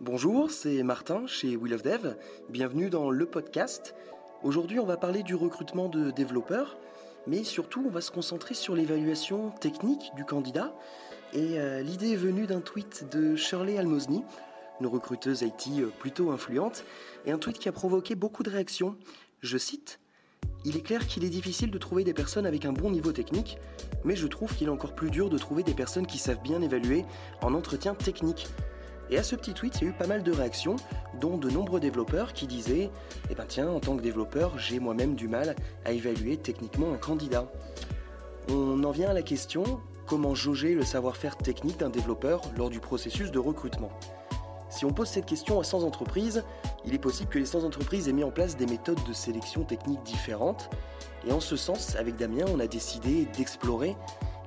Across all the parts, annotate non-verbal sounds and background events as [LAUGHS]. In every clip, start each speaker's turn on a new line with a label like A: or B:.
A: Bonjour, c'est Martin chez Will of Dev. Bienvenue dans le podcast. Aujourd'hui, on va parler du recrutement de développeurs, mais surtout, on va se concentrer sur l'évaluation technique du candidat. Et euh, l'idée est venue d'un tweet de Shirley Almosny, une recruteuse IT euh, plutôt influente, et un tweet qui a provoqué beaucoup de réactions. Je cite il est clair qu'il est difficile de trouver des personnes avec un bon niveau technique, mais je trouve qu'il est encore plus dur de trouver des personnes qui savent bien évaluer en entretien technique. Et à ce petit tweet, il y a eu pas mal de réactions, dont de nombreux développeurs qui disaient Eh ben tiens, en tant que développeur, j'ai moi-même du mal à évaluer techniquement un candidat. On en vient à la question comment jauger le savoir-faire technique d'un développeur lors du processus de recrutement? Si on pose cette question à 100 entreprises, il est possible que les 100 entreprises aient mis en place des méthodes de sélection technique différentes. Et en ce sens, avec Damien, on a décidé d'explorer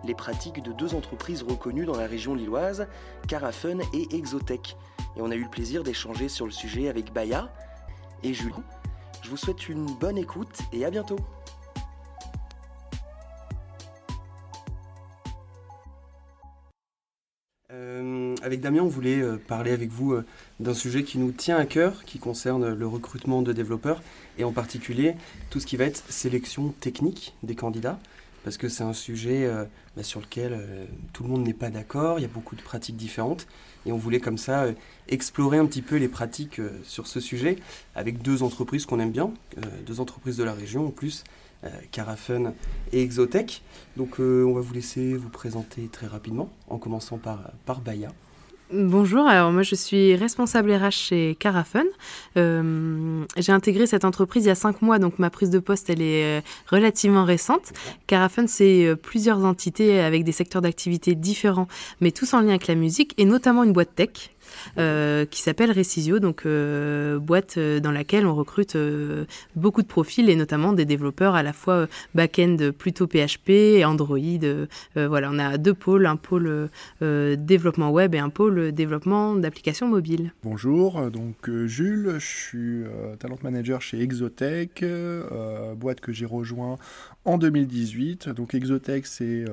A: les pratiques de deux entreprises reconnues dans la région lilloise, Carafun et Exotech. Et on a eu le plaisir d'échanger sur le sujet avec Baya et Julie. Je vous souhaite une bonne écoute et à bientôt. Euh, avec Damien, on voulait euh, parler avec vous euh, d'un sujet qui nous tient à cœur, qui concerne le recrutement de développeurs et en particulier tout ce qui va être sélection technique des candidats parce que c'est un sujet euh, bah, sur lequel euh, tout le monde n'est pas d'accord, il y a beaucoup de pratiques différentes, et on voulait comme ça euh, explorer un petit peu les pratiques sur ce sujet avec deux entreprises qu'on aime bien, deux entreprises de la région en plus, Carafun et Exotech. Donc on va vous laisser vous présenter très rapidement, en commençant par, par Baya.
B: Bonjour, alors moi je suis responsable RH chez Carafun. Euh, j'ai intégré cette entreprise il y a cinq mois, donc ma prise de poste elle est euh, relativement récente. Carafun c'est euh, plusieurs entités avec des secteurs d'activité différents, mais tous en lien avec la musique et notamment une boîte tech euh, qui s'appelle Recisio, donc euh, boîte euh, dans laquelle on recrute beaucoup de profils et notamment des développeurs à la fois back-end plutôt PHP et Android. voilà, on a deux pôles, un pôle développement web et un pôle développement d'applications mobiles.
C: Bonjour, donc Jules, je suis talent manager chez Exotech, boîte que j'ai rejoint en 2018. Donc Exotech, c'est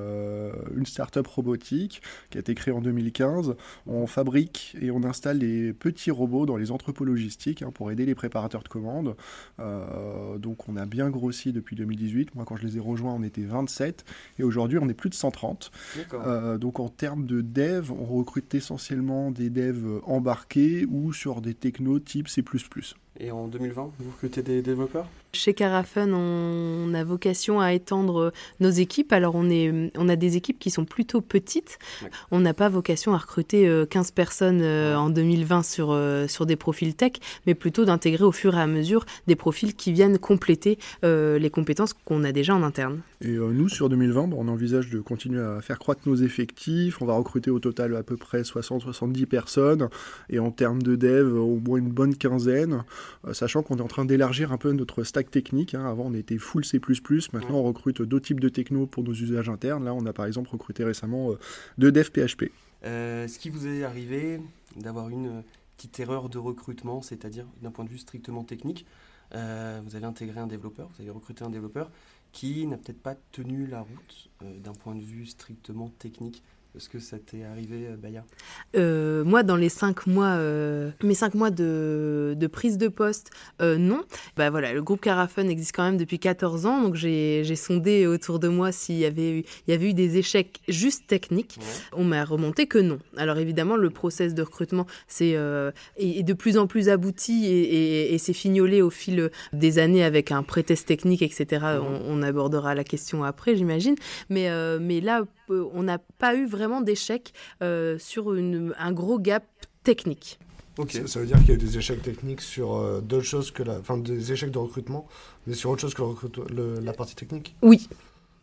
C: une start-up robotique qui a été créée en 2015. On fabrique et on installe des petits robots dans les entrepôts logistiques hein, pour aider les préparateurs de commandes. Euh, donc on a bien grossi depuis 2018. Moi quand je les ai rejoints on était 27 et aujourd'hui on est plus de 130. Euh, donc en termes de dev, on recrute essentiellement des devs embarqués ou sur des technos type C++.
A: Et en 2020, vous recrutez des développeurs?
B: Chez Carafun, on a vocation à étendre nos équipes. Alors, on, est, on a des équipes qui sont plutôt petites. On n'a pas vocation à recruter 15 euh, personnes euh, en 2020 sur, euh, sur des profils tech, mais plutôt d'intégrer au fur et à mesure des profils qui viennent compléter les compétences qu'on a déjà en interne.
C: Et nous, sur 2020, on envisage de continuer à faire croître nos effectifs. On va recruter au total à peu près 60-70 personnes. Et en termes de dev, au moins une bonne quinzaine. Euh, sachant qu'on est en train d'élargir un peu notre stack technique. Hein. Avant, on était full C++, maintenant on recrute d'autres types de techno pour nos usages internes. Là, on a par exemple recruté récemment euh, deux devs PHP.
A: Euh, Est-ce qu'il vous est arrivé d'avoir une petite erreur de recrutement, c'est-à-dire d'un point de vue strictement technique Vous avez intégré un développeur, vous avez recruté un développeur qui n'a peut-être pas tenu la route d'un point de vue strictement technique est-ce que ça t'est arrivé, euh, Baya?
B: Euh, Moi, dans les cinq mois, euh, mes cinq mois de, prise de poste, non. Bah voilà, le groupe Carafun existe quand même depuis 14 ans, donc j'ai sondé autour de moi s'il y avait eu, il y avait eu des échecs juste techniques. On m'a remonté que non. Alors évidemment, le process de recrutement c'est est, de plus en plus abouti et, et, c'est fignolé au fil des années avec un pré-test technique, etc. On, on, abordera la question après, j'imagine. Mais, mais là, on n'a pas eu vraiment d'échec euh, sur un gros gap technique.
D: Ça, veut dire qu'il y a eu des échecs techniques sur euh, d'autres choses que la. Enfin, des échecs de recrutement, mais sur autre chose que la partie technique?
B: Oui.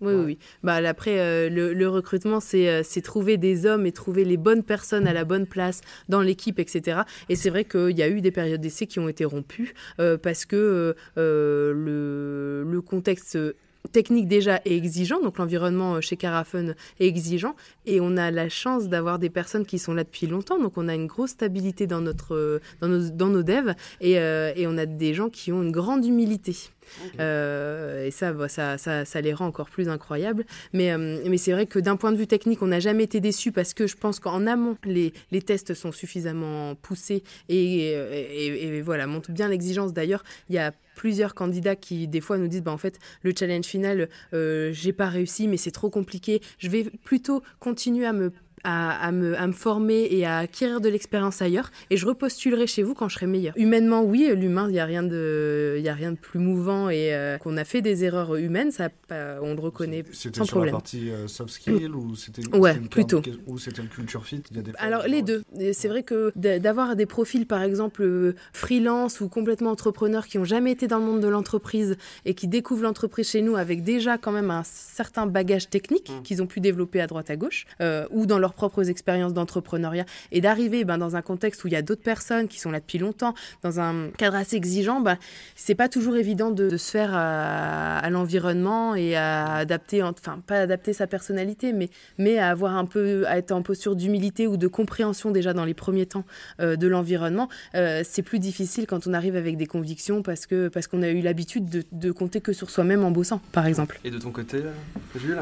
B: Oui, oui, Bah, après, euh, le, recrutement, c'est trouver des hommes et trouver les bonnes personnes à la bonne place dans l'équipe, etc. Et c'est vrai qu'il y a eu des périodes d'essai qui ont été rompues parce que le, le contexte technique déjà est exigeant, donc l'environnement euh, chez Carafun est exigeant, et on a la chance d'avoir des personnes qui sont là depuis longtemps, donc on a une grosse stabilité dans, notre, euh, dans, nos, dans nos devs, et, euh, et on a des gens qui ont une grande humilité. Et ça, bah, ça, ça, ça, les rend encore plus incroyables. Mais, mais c'est vrai que d'un point de vue technique, on n'a jamais été déçu parce que je pense qu'en amont, les, les, tests sont suffisamment poussés et, et, et voilà, montrent bien l'exigence. D'ailleurs, il y a plusieurs candidats qui des fois nous disent bah en fait le challenge final euh, j'ai pas réussi mais c'est trop compliqué je vais plutôt continuer à me à, me, à, me, former et à acquérir de l'expérience ailleurs. Et je repostulerai chez vous quand je serai meilleur. Humainement, oui, l'humain, il n'y a, rien de, y a rien de plus mouvant et euh, qu'on a fait des erreurs humaines, ça, on le reconnaît
D: C'était sur la partie euh, soft skill ou c'était
B: ouais, plutôt.
D: ou c'était le culture fit?
B: Il y a des Alors les deux. C'est vrai que d'avoir des profils, par exemple, euh, freelance ou complètement entrepreneurs qui n'ont jamais été dans le monde de l'entreprise et qui découvrent l'entreprise chez nous avec déjà quand même un certain bagage technique mmh. qu'ils ont pu développer à droite à gauche ou dans leur propres expériences d'entrepreneuriat et d'arriver ben, dans un contexte où il y a d'autres personnes qui sont là depuis longtemps, dans un cadre assez exigeant, ben, c'est pas toujours évident de, se faire à, l'environnement et à adapter, enfin pas adapter sa personnalité, mais, mais à avoir un peu, à être en posture d'humilité ou de compréhension déjà dans les premiers temps euh, de l'environnement. Euh, c'est plus difficile quand on arrive avec des convictions parce que parce qu'on a eu l'habitude de, de compter que sur soi-même en bossant, par exemple.
A: Et de ton côté, Jules?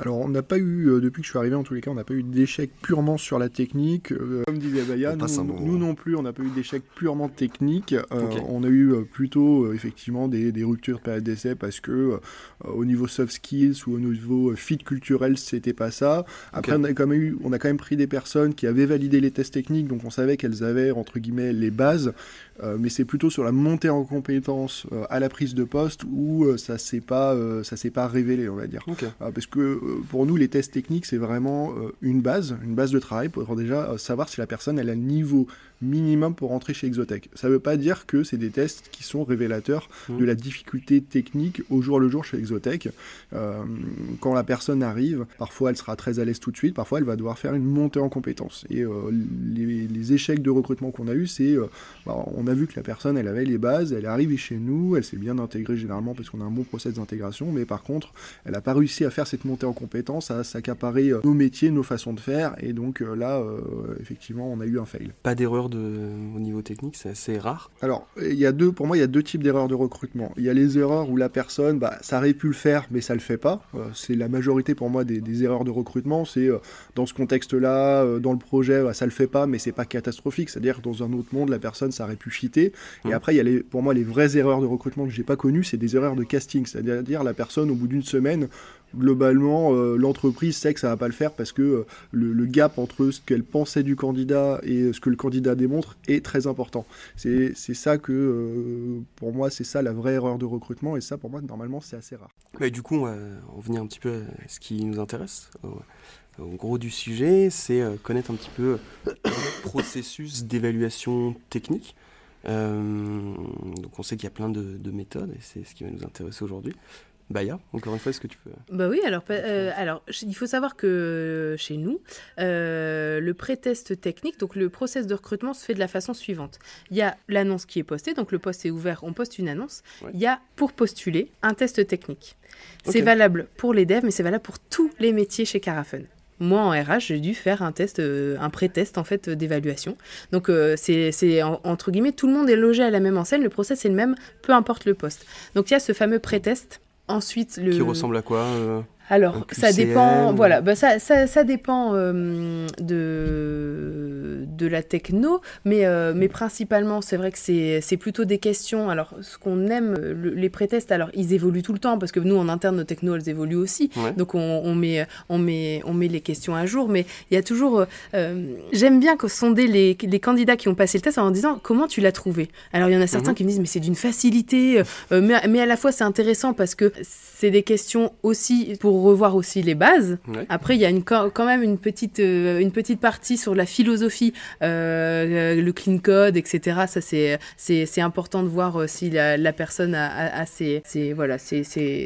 C: Alors, on n'a pas eu, euh, depuis que je suis arrivé en tous les cas, on n'a pas eu d'échec purement sur la technique. Euh, comme disait Baya, nous, non plus, on n'a pas eu d'échec purement technique. Euh, on a eu plutôt, effectivement, des, ruptures de période d'essai parce que au niveau soft skills ou au niveau fit culturel, c'était pas ça. Après, on, a quand même eu, on a quand même pris des personnes qui avaient validé les tests techniques, donc on savait qu'elles avaient, entre guillemets, les bases. mais c'est plutôt sur la montée en compétences à la prise de poste où ça s'est pas, ça s'est pas révélé, on va dire. parce que euh, pour nous, les tests techniques, c'est vraiment euh, une base, une base de travail pour déjà euh, savoir si la personne elle a le niveau minimum pour rentrer chez Exotech. Ça ne veut pas dire que c'est des tests qui sont révélateurs mmh. de la difficulté technique au jour le jour chez Exotech. quand la personne arrive, parfois elle sera très à l'aise tout de suite, parfois elle va devoir faire une montée en compétences. Et les, échecs de recrutement qu'on a eu, c'est bah, on a vu que la personne elle avait les bases, elle est arrivée chez nous, elle s'est bien intégrée généralement parce qu'on a un bon process d'intégration, mais par contre, elle n'a pas réussi à faire cette montée en compétences, à s'accaparer euh, nos métiers, nos façons de faire. Et donc euh, là, euh, effectivement, on a eu un fail.
A: Pas d'erreur de... au niveau technique, c'est assez rare.
C: Alors, il y a deux, pour moi, il y a deux types d'erreurs de recrutement. Il y a les erreurs où la personne, bah, ça aurait pu le faire, mais ça le fait pas. c'est la majorité pour moi des, erreurs de recrutement. C'est dans ce contexte-là, dans le projet, bah, ça le fait pas, mais c'est pas catastrophique. C'est-à-dire que dans un autre monde, la personne, ça aurait pu fitter. Et mmh. après, il y a les, pour moi les vraies erreurs de recrutement que j'ai pas connues, c'est des erreurs de casting. C'est-à-dire la personne, au bout d'une semaine, globalement, euh, l'entreprise sait que ça va pas le faire parce que euh, le, gap entre ce qu'elle pensait du candidat et ce que le candidat démontre est très important. C'est ça que, euh, pour moi, c'est ça la vraie erreur de recrutement et ça, pour moi, normalement, c'est assez rare.
A: Mais du coup, on va revenir un petit peu à ce qui nous intéresse. Au gros du sujet, c'est connaître un petit peu le processus d'évaluation technique. donc on sait qu'il y a plein de méthodes et c'est ce qui va nous intéresser aujourd'hui. Baya, encore une fois, est-ce que tu peux...
B: Bah oui, alors, euh, alors il faut savoir que chez nous, euh, le pré-test technique, donc le process de recrutement se fait de la façon suivante. Il y a l'annonce qui est postée, donc le poste est ouvert, on poste une annonce. Il y a, pour postuler, un test technique. C'est valable pour les devs, mais c'est valable pour tous les métiers chez Carafun. Moi, en RH, j'ai dû faire un test, euh, un pré-test en fait d'évaluation. Donc, c'est entre guillemets, tout le monde est logé à la même enseigne, le process est le même, peu importe le poste. Donc, il y a ce fameux pré-test Ensuite, le...
A: Qui ressemble à quoi euh,
B: alors, ça dépend, voilà, bah ça, ça, ça dépend euh, de, de la techno, mais, euh, mais principalement, c'est vrai que c'est plutôt des questions. Alors, ce qu'on aime, les pré-tests, alors, ils évoluent tout le temps, parce que nous, en interne, nos technos, elles évoluent aussi. Donc, on, on, met, on, met, on met les questions à jour, mais il y a toujours. Euh, j'aime bien sonder les, les candidats qui ont passé le test en disant comment tu l'as trouvé? Alors, il y en a certains mhm. qui me disent, mais c'est d'une facilité, mais, mais à la fois, c'est intéressant parce que c'est des questions aussi pour revoir aussi les bases. Après, il y a une, quand même une petite, euh, une petite partie sur la philosophie, euh, le clean code, etc. Ça, c'est, c'est, important de voir euh, si la, la personne a, voilà, c'est,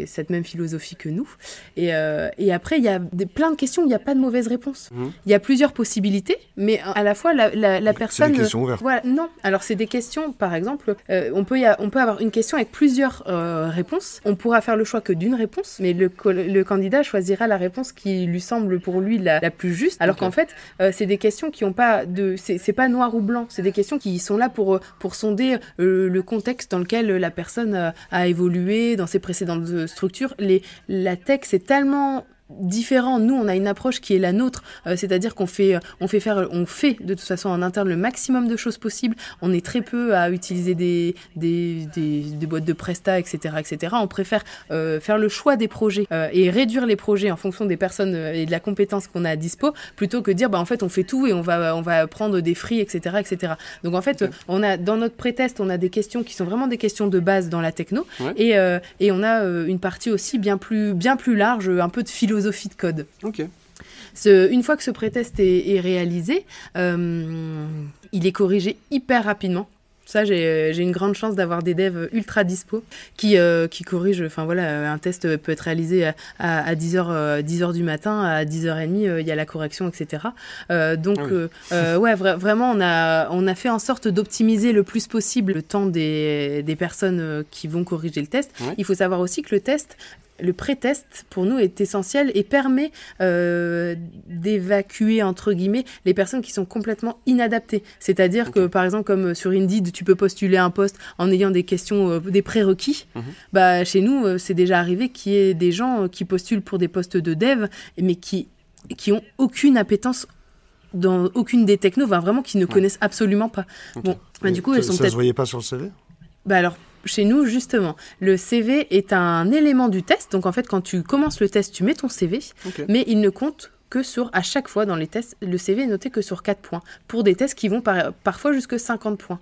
B: cette même philosophie que nous. Et, et après, il y a des, plein de questions où il n'y a pas de mauvaise réponse. Mmh. Il y a plusieurs possibilités, mais à la fois, la, la, personne...
D: C'est des questions ouvertes.
B: Voilà, non. Alors, c'est des questions, par exemple, on, peut y on peut avoir une question avec plusieurs réponses. On pourra faire le choix que d'une réponse, mais le, le candidat candidat choisira la réponse qui lui semble pour lui la, la plus juste, alors qu'en fait, euh, c'est des questions qui ont pas de, c'est pas noir ou blanc, c'est des questions qui sont là pour euh, pour sonder euh, le contexte dans lequel la personne a évolué dans ses précédentes structures. Les, la tech, c'est tellement différent. Nous, on a une approche qui est la nôtre, euh, c'est-à-dire qu'on fait, euh, on fait faire, on fait de toute façon en interne le maximum de choses possibles. On est très peu à utiliser des, des, des, boîtes de presta, etc., etc. On préfère euh, faire le choix des projets et réduire les projets en fonction des personnes et de la compétence qu'on a à dispo, plutôt que dire, bah en fait, on fait tout et on va, on va prendre des fris, etc., etc. Donc en fait, on a dans notre pré-test, on a des questions qui sont vraiment des questions de base dans la techno, et, et on a une partie aussi bien plus, bien plus large, un peu de philosophie philosophie de code.
A: Ok.
B: une fois que ce prétest est, est réalisé, euh, il est corrigé hyper rapidement. Ça, j'ai une grande chance d'avoir des devs ultra dispo qui, euh, qui corrigent. Enfin voilà, un test peut être réalisé à, à, 10h, 10h du matin, à 10h30, euh, il y a la correction, etc. donc, ah ouais, vraiment, on a, on a fait en sorte d'optimiser le plus possible le temps des, des personnes qui vont corriger le test. Il faut savoir aussi que le test le pré-test pour nous est essentiel et permet euh, d'évacuer entre guillemets les personnes qui sont complètement inadaptées. C'est-à-dire que par exemple comme sur Indeed tu peux postuler un poste en ayant des questions, euh, des prérequis. Mhm. Bah chez nous euh, c'est déjà arrivé qu'il y ait des gens qui postulent pour des postes de dev mais qui qui ont aucune appétence dans aucune des technos, vraiment qui ne connaissent absolument pas.
D: Bon, bah, du coup, elles sont ça se voyait pas sur le CV
B: Bah alors, chez nous, justement, le CV est un élément du test. Donc, en fait, quand tu commences le test, tu mets ton CV, mais il ne compte que sur, à chaque fois dans les tests, le CV est noté que sur 4 points, pour des tests qui vont parfois jusque 50 points.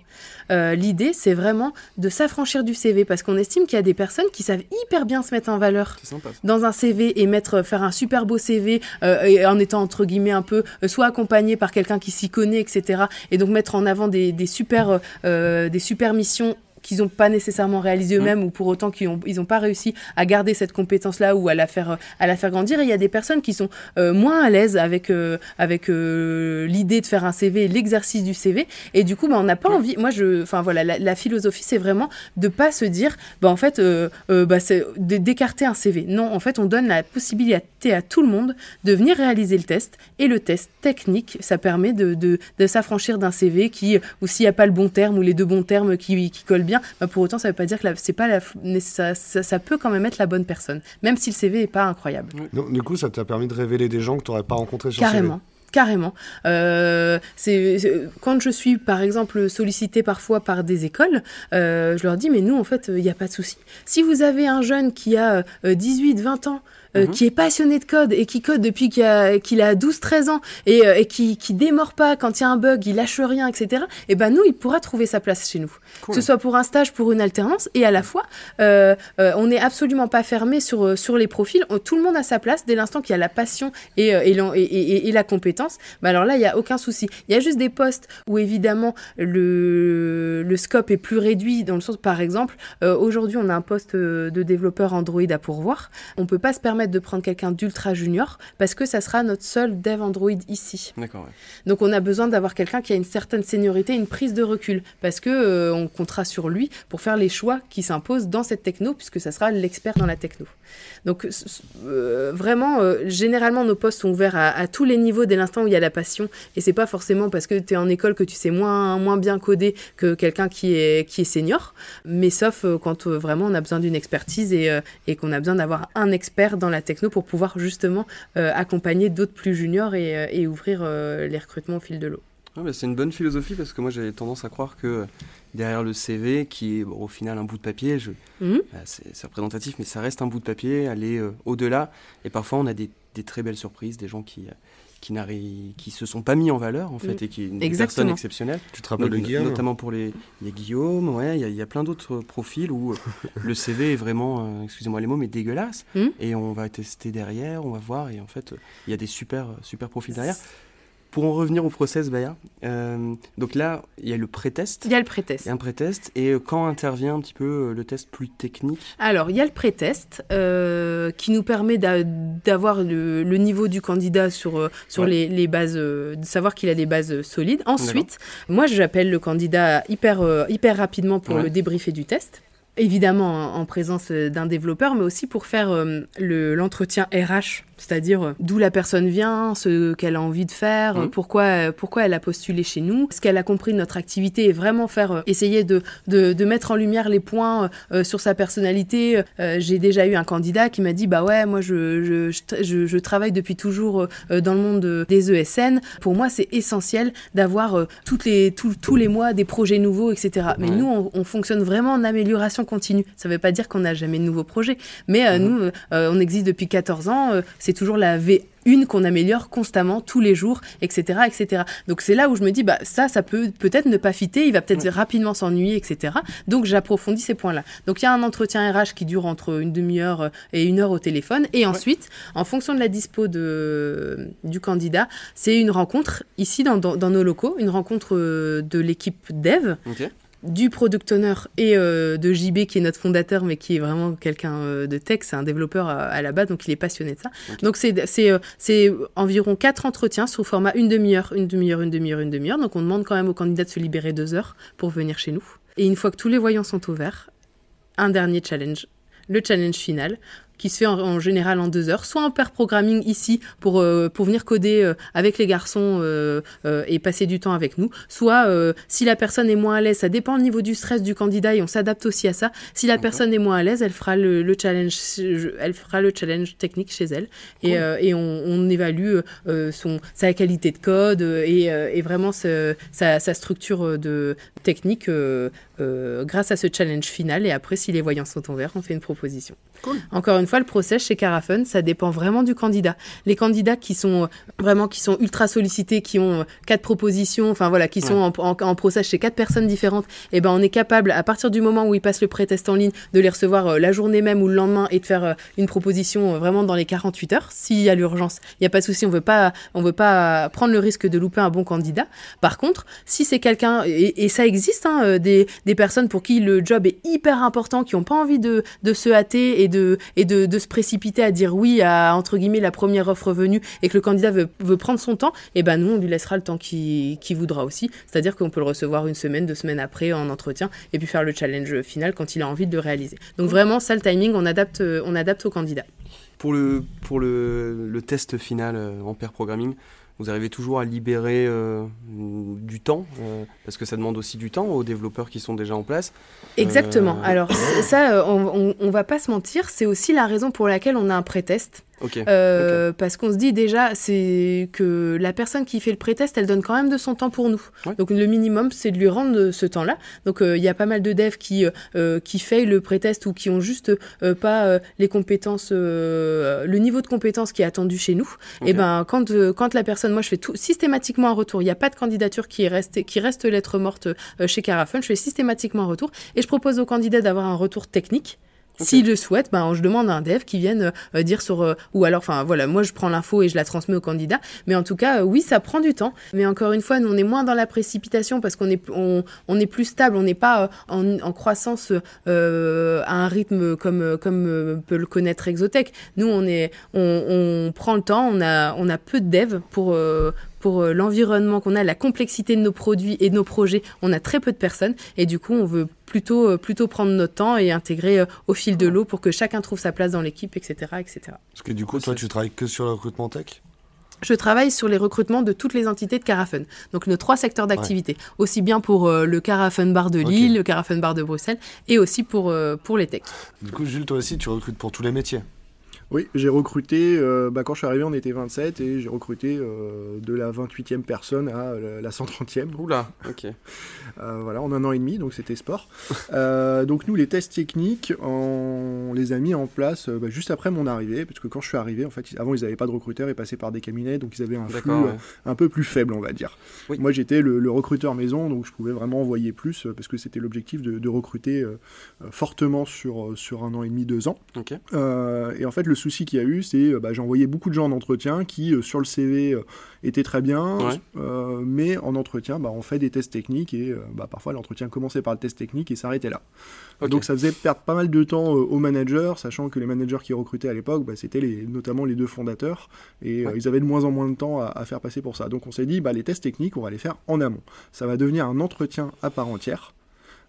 B: Euh, l'idée, c'est vraiment de s'affranchir du CV, parce qu'on estime qu'il y a des personnes qui savent hyper bien se mettre en valeur dans un CV et mettre, faire un super beau CV, euh, en étant entre guillemets un peu, euh, soit accompagné par quelqu'un qui s'y connaît, etc. Et donc mettre en avant des, des super, des super missions qu'ils n'ont pas nécessairement réalisé mmh. eux-mêmes ou pour autant qu'ils n'ont ils ont pas réussi à garder cette compétence-là ou à la faire, à la faire grandir. Et il y a des personnes qui sont euh, moins à l'aise avec, euh, avec euh, l'idée de faire un CV, l'exercice du CV. Et du coup, bah, on n'a pas envie. Moi, je, enfin voilà, la, philosophie, c'est vraiment de pas se dire, bah, en fait, bah, c'est d'écarter un CV. Non, en fait, on donne la possibilité à tout le monde de venir réaliser le test. Et le test technique, ça permet de, de, de s'affranchir d'un CV qui, ou s'il n'y a pas le bon terme ou les deux bons termes qui, qui collent bien, bah, pour autant, ça ne veut pas dire que c'est pas la, ça, ça, peut quand même être la bonne personne, même si le CV n'est pas incroyable.
D: du coup, ça t'a permis de révéler des gens que tu n'aurais pas rencontrés sur
B: Carrément. CV. Carrément. Euh, c'est quand je suis par exemple sollicité parfois par des écoles, euh, je leur dis mais nous en fait il n'y a pas de souci. Si vous avez un jeune qui a 18, euh, 20 ans euh, mhm. qui est passionné de code et qui code depuis qu'il a, qu'il a 12-13 ans et, euh, et qui, qui démord pas quand il y a un bug, il lâche rien, etc. Et ben nous, il pourra trouver sa place chez nous, que ce soit pour un stage, pour une alternance, et à la fois, euh, euh on n'est absolument pas fermé sur sur les profils. Tout le monde a sa place dès l'instant qu'il y a la passion et et, et, et, la compétence. Ben alors là, il y a aucun souci. Il y a juste des postes où évidemment le le scope est plus réduit dans le sens, par exemple, aujourd'hui, on a un poste de développeur Android à pourvoir. On peut pas se permettre de prendre quelqu'un d'ultra junior parce que ça sera notre seul dev Android ici.
A: D'accord.
B: Donc on a besoin d'avoir quelqu'un qui a une certaine seniorité, une prise de recul parce que euh, on comptera sur lui pour faire les choix qui s'imposent dans cette techno puisque ça sera l'expert dans la techno. Donc euh, vraiment, euh, généralement nos postes sont ouverts à, tous les niveaux dès l'instant où il y a la passion et c'est pas forcément parce que tu es en école que tu sais moins moins bien coder que quelqu'un qui est qui est senior, mais sauf quand vraiment on a besoin d'une expertise et, et qu'on a besoin d'avoir un expert dans la techno pour pouvoir justement euh, accompagner d'autres plus juniors et, euh, ouvrir euh, les recrutements au fil de l'eau.
A: c'est une bonne philosophie parce que moi j'avais tendance à croire que derrière le CV, qui est au final un bout de papier, je, mhm. bah, c'est représentatif, mais ça reste un bout de papier, aller au-delà. Et parfois on a des, des, très belles surprises, des gens qui, qui qui se sont pas mis en valeur en fait mm. et qui une personne exceptionnelle.
D: Tu te rappelles de Guillaume
A: Notamment pour les, a Guillaume, ouais, il y a, plein d'autres profils où euh, le CV est vraiment, euh, excusez-moi les mots, mais dégueulasse. Mm. Et on va tester derrière, on va voir et en fait il y a des super super profils derrière. Pour en revenir au process, Baya, euh, donc là, il y a le pré-test.
B: Il y a le pré-test.
A: Il y a un pré-test. Et euh, quand intervient un petit peu euh, le test plus technique?
B: Alors, il y a le pré-test qui nous permet d'avoir le, niveau du candidat sur, sur les, bases, de savoir qu'il a des bases solides. Ensuite, moi, j'appelle le candidat hyper, hyper rapidement pour le débriefer du test. Évidemment en présence d'un développeur, mais aussi pour faire l'entretien RH c'est-à-dire euh, d'où la personne vient, ce qu'elle a envie de faire, mmh. pourquoi, euh, pourquoi elle a postulé chez nous, ce qu'elle a compris de notre activité et vraiment faire euh, essayer de, de, de, mettre en lumière les points sur sa personnalité. J'ai déjà eu un candidat qui m'a dit bah ouais moi je, je, je, je travaille depuis toujours dans le monde des ESN. Pour moi c'est essentiel d'avoir toutes les tous les mois des projets nouveaux etc. Mais nous on, on, fonctionne vraiment en amélioration continue. Ça ne veut pas dire qu'on n'a jamais de nouveaux projets, mais mmh. nous on existe depuis 14 ans c'est toujours la V1 qu'on améliore constamment tous les jours, etc., etc. Donc c'est là où je me dis, bah ça, ça peut peut-être ne pas fitter, il va peut-être rapidement s'ennuyer, etc. Donc j'approfondis ces points-là. Donc il y a un entretien RH qui dure entre une demi-heure et une heure au téléphone, et ensuite, en fonction de la dispo de, du candidat, c'est une rencontre ici dans, dans, nos locaux, une rencontre euh, de l'équipe dev du product owner et euh, de JB qui est notre fondateur mais qui est vraiment quelqu'un euh, de tech, c'est un développeur à, la base donc il est passionné de ça. Donc c'est c'est euh, c'est environ quatre entretiens sous format une demi-heure, une demi-heure, une demi-heure, une demi-heure. Donc on demande quand même au candidat de se libérer deux heures pour venir chez nous. Et une fois que tous les voyants sont ouverts, un dernier challenge, le challenge final qui se fait en, général en deux heures, soit en pair programming ici pour, euh, pour venir coder euh, avec les garçons euh, et passer du temps avec nous, soit si la personne est moins à l'aise, ça dépend du niveau du stress du candidat et on s'adapte aussi à ça. Si la personne est moins à l'aise, elle fera le, challenge, elle fera le challenge technique chez elle. Et, et on, évalue son sa qualité de code et, et vraiment sa, sa, structure de technique grâce à ce challenge final. Et après, si les voyants sont ouverts, on fait une proposition. Encore une fois, le process chez Carafun, ça dépend vraiment du candidat. Les candidats qui sont euh, vraiment qui sont ultra sollicités, qui ont euh, quatre propositions, enfin voilà, qui sont en, en, process chez quatre personnes différentes, et eh ben on est capable à partir du moment où ils passent le pré-test en ligne de les recevoir euh, la journée même ou le lendemain et de faire une proposition vraiment dans les 48 heures. S'il y a l'urgence, il n'y a pas de souci, on veut pas on veut pas prendre le risque de louper un bon candidat. Par contre, si c'est quelqu'un et, ça existe hein, des, des personnes pour qui le job est hyper important, qui n'ont pas envie de, de se hâter et de, et de, de, se précipiter à dire oui à, entre guillemets, la première offre venue et que le candidat veut, veut prendre son temps, et eh ben nous, on lui laissera le temps qu'il voudra aussi. C'est-à-dire qu'on peut le recevoir une semaine, deux semaines après en entretien et puis faire le challenge final quand il a envie de le réaliser. Donc vraiment, ça, le timing, on adapte, on adapte au candidat.
A: Pour le, pour le, le test final euh, en pair programming, vous arrivez toujours à libérer euh, du temps, euh, parce que ça demande aussi du temps aux développeurs qui sont déjà en place.
B: Exactement. Euh, Alors ça, on, on, va pas se mentir, c'est aussi la raison pour laquelle on a un pré-test. Euh, parce qu'on se dit déjà, c'est que la personne qui fait le pré-test, elle donne quand même de son temps pour nous. Donc le minimum, c'est de lui rendre ce temps-là. Donc euh, il y a pas mal de devs qui euh, qui fait le pré-test ou qui ont juste pas les compétences, le niveau de compétences qui est attendu chez nous. Et ben quand quand la personne, moi je fais tout systématiquement un retour. Il n'y a pas de candidature qui reste qui reste lettre morte chez Carafun. Je fais systématiquement un retour et je propose au candidat d'avoir un retour technique s'il le souhaite, ben, je demande à un dev qui vienne euh, dire sur... Euh, ou alors, enfin voilà, moi je prends l'info et je la transmets au candidat. Mais en tout cas, euh, oui, ça prend du temps. Mais encore une fois, nous, on est moins dans la précipitation parce qu'on est, on, on, est plus stable. On n'est pas en, en, croissance à un rythme comme, comme peut le connaître Exotech. Nous, on, est, on, on prend le temps, on a, on a peu de devs pour, pour l'environnement qu'on a, la complexité de nos produits et de nos projets, on a très peu de personnes et du coup on veut plutôt, euh, plutôt prendre notre temps et intégrer euh, au fil de l'eau pour que chacun trouve sa place dans l'équipe, etc., etc.
D: Parce que du coup, toi, tu travailles que sur le recrutement tech?
B: Je travaille sur les recrutements de toutes les entités de Carafun. Donc nos trois secteurs d'activité, aussi bien pour euh, le Carafun Bar de Lille, le Carafun Bar de Bruxelles, et aussi pour, pour les techs.
D: Du coup, Jules, toi aussi, tu recrutes pour tous les métiers?
C: Oui, j'ai recruté, euh, bah, quand je suis arrivé, on était 27 et j'ai recruté euh, de la 28e personne à euh, la 130e.
A: Oula, [LAUGHS] ok.
C: voilà, en un an et demi, donc c'était sport. [LAUGHS] donc nous, les tests techniques, on les a mis en place bah, juste après mon arrivée, parce que quand je suis arrivé, en fait, avant ils n'avaient pas de recruteurs, ils passaient par des cabinets, donc ils avaient un flux un peu plus faible, on va dire. Moi, j'étais le, recruteur maison, donc je pouvais vraiment envoyer plus, parce que c'était l'objectif de, de, recruter fortement sur, sur un an et demi, deux ans.
A: Ok.
C: et en fait, le souci qu'il y a eu, c'est euh, bah, j'ai envoyé beaucoup de gens en entretien qui, euh, sur le CV, euh, étaient très bien, mais en entretien, bah, on fait des tests techniques et bah, parfois l'entretien commençait par le test technique et s'arrêtait là. Donc ça faisait perdre pas mal de temps aux managers, sachant que les managers qui recrutaient à l'époque, c'était les, notamment les deux fondateurs, et ils avaient de moins en moins de temps à, faire passer pour ça. Donc on s'est dit, bah, les tests techniques, on va les faire en amont. Ça va devenir un entretien à part entière.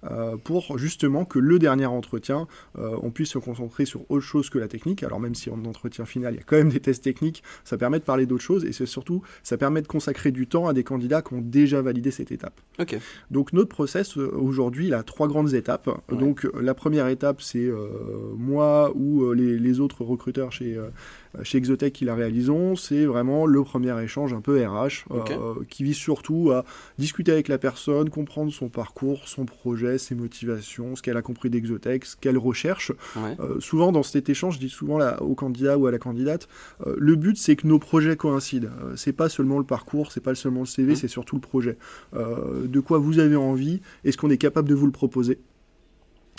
C: Euh, pour justement que le dernier entretien, euh, on puisse se concentrer sur autre chose que la technique. Alors même si en entretien final, il y a quand même des tests techniques, ça permet de parler d'autres choses et c'est surtout, ça permet de consacrer du temps à des candidats qui ont déjà validé cette étape. Donc notre process euh, aujourd'hui, il a trois grandes étapes.
A: Ouais.
C: Donc la première étape, c'est euh, moi ou les, les autres recruteurs chez, chez Exotech qui la réalisons. C'est vraiment le premier échange un peu RH euh, qui vise surtout à discuter avec la personne, comprendre son parcours, son projet, ses motivations, ce qu'elle a compris d'Exotech, ce qu'elle recherche.
A: Ouais.
C: Euh, souvent dans cet échange, je dis souvent là, au candidat ou à la candidate, euh, le but c'est que nos projets coïncident. Euh, c'est pas seulement le parcours, c'est pas seulement le CV,
A: Mhm.
C: c'est surtout le projet. Euh, de quoi vous avez envie, est-ce qu'on est capable de vous le proposer?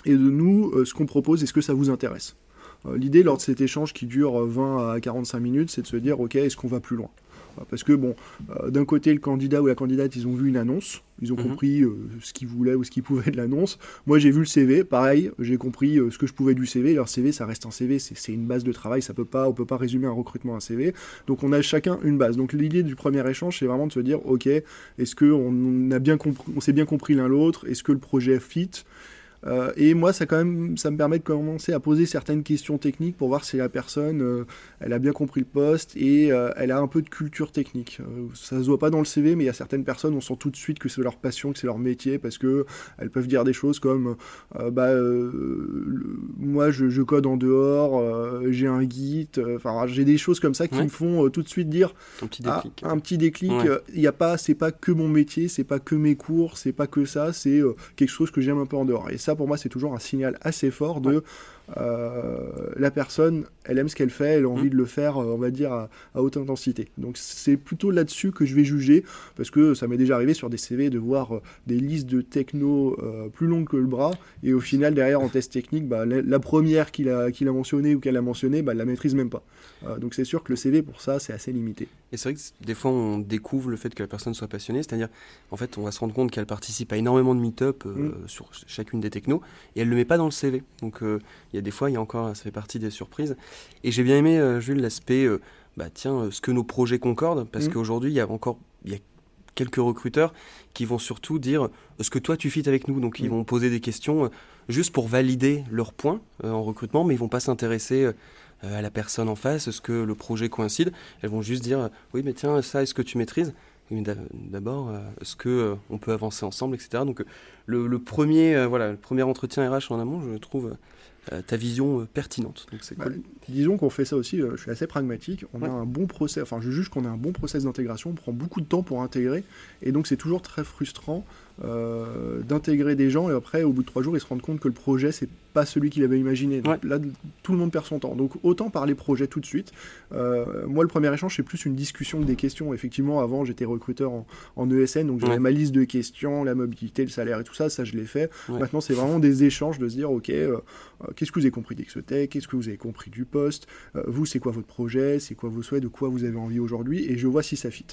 C: Et de nous, euh, ce qu'on propose, est-ce que ça vous intéresse? Euh, L'idée lors de cet échange qui dure euh, 20 à 45 minutes, c'est de se dire, ok, est-ce qu'on va plus loin? Euh, Parce que bon, euh, d'un côté, le candidat ou la candidate, ils ont vu une annonce, ils ont
A: Mhm.
C: compris euh, ce qu'ils voulaient ou ce qu'ils [LAUGHS] pouvaient de l'annonce. Moi, j'ai vu le CV, pareil, j'ai compris euh, ce que je pouvais du CV. Leur CV, ça reste un CV, c'est une base de travail, ça peut pas, on peut pas résumer un recrutement à un CV. Donc, on a chacun une base. Donc, l'idée du premier échange, c'est vraiment de se dire, ok, est-ce que on a bien compris, on s'est bien compris l'un l'autre, est-ce que le projet fit? Euh, et moi, ça, quand même, ça me permet de commencer à poser certaines questions techniques pour voir si la personne, euh, elle a bien compris le poste et euh, elle a un peu de culture technique. Ça se voit pas dans le CV, mais il y a certaines personnes, on sent tout de suite que c'est leur passion, que c'est leur métier, parce que elles peuvent dire des choses comme, bah, le- moi, je, je code en dehors, j'ai un Git, enfin, j'ai des choses comme ça qui
A: Ouais.
C: me font tout de suite dire,
A: Un petit
C: ah,
A: déclic.
C: un petit déclic.
A: Ouais.
C: Il y a pas, c'est pas que mon métier, c'est pas que mes cours, c'est pas que ça, c'est quelque chose que j'aime un peu en dehors. Et ça, pour moi, c'est toujours un signal assez fort de la personne, elle aime ce qu'elle fait, elle a envie
A: Mm.
C: de le faire, euh, on va dire, à, à haute intensité. Donc c'est plutôt là-dessus que je vais juger, parce que ça m'est déjà arrivé sur des CV de voir euh, des listes de techno euh, plus longues que le bras, et au final, derrière, en test technique, bah, la, la première qu'il a, qu'il a mentionnée ou qu'elle a mentionnée, bah, elle la maîtrise même pas. Euh, donc c'est sûr que le CV, pour ça, c'est assez limité.
A: Et c'est vrai que des fois, on découvre le fait que la personne soit passionnée, c'est-à-dire, en fait, on va se rendre compte qu'elle participe à énormément de meet-up euh,
C: Mm.
A: sur ch- chacune des technos, et elle le met pas dans le CV. Donc, euh, il y a des fois, il y a encore, ça fait partie des surprises. Et j'ai bien aimé, euh, Jules, l'aspect, euh, bah tiens, euh, ce que nos projets concordent, parce
C: Mm.
A: qu'aujourd'hui, il y a encore, il y a quelques recruteurs qui vont surtout dire, est-ce que toi, tu fites avec nous Donc, ils
C: Mm.
A: vont poser des questions euh, juste pour valider leurs points euh, en recrutement, mais ils vont pas s'intéresser euh, à la personne en face, est-ce que le projet coïncide Elles vont juste dire, oui, mais tiens, ça, est-ce que tu maîtrises? Mais d'a- d'abord, euh, est-ce que euh, on peut avancer ensemble, etc. Donc, euh, le, le premier, euh, voilà, le premier entretien RH en amont, je trouve euh, ta vision euh, pertinente. Donc, c'est
C: Bah. Disons qu'on fait ça aussi, euh, je suis assez pragmatique, on
A: Ouais.
C: a un bon process, enfin je juge qu'on a un bon process d'intégration, on prend beaucoup de temps pour intégrer, et donc c'est toujours très frustrant euh, d'intégrer des gens, et après au bout de trois jours ils se rendent compte que le projet c'est pas celui qu'il avait imaginé. Donc,
A: Ouais.
C: Là tout le monde perd son temps, donc autant parler projet tout de suite. Euh, moi le premier échange c'est plus une discussion que des questions, effectivement avant j'étais recruteur en, en ESN, donc j'avais
A: Ouais.
C: ma liste de questions, la mobilité, le salaire et tout ça, ça je l'ai fait.
A: Ouais.
C: Maintenant c'est vraiment des échanges de se dire ok... euh, qu'est-ce que vous avez compris d'Exotech, qu'est-ce que vous avez compris du poste, vous c'est quoi votre projet, c'est quoi vos souhaits, de quoi vous avez envie aujourd'hui, et je vois si ça fit.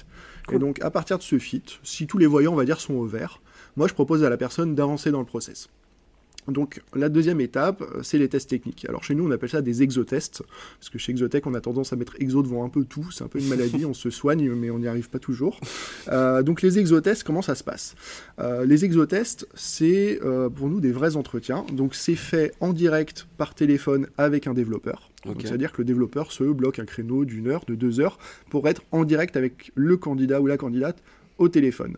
A: Cool.
C: Et donc à partir de ce fit, si tous les voyants on va dire sont au vert, moi je propose à la personne d'avancer dans le process. Donc la deuxième étape, euh, c'est les tests techniques. Alors chez nous, on appelle ça des exotests, parce que chez Exotech, on a tendance à mettre exo devant un peu tout, c'est un peu une maladie, on se soigne, [LAUGHS] mais on n'y arrive pas toujours. Euh, donc les exotests, comment ça se passe? Euh, Les exotests, c'est euh, pour nous des vrais entretiens, donc c'est fait en direct par téléphone avec un développeur. Donc,
A: Ok.
C: C'est-à-dire que le développeur se bloque un créneau d'une heure, de deux heures, pour être en direct avec le candidat ou la candidate au téléphone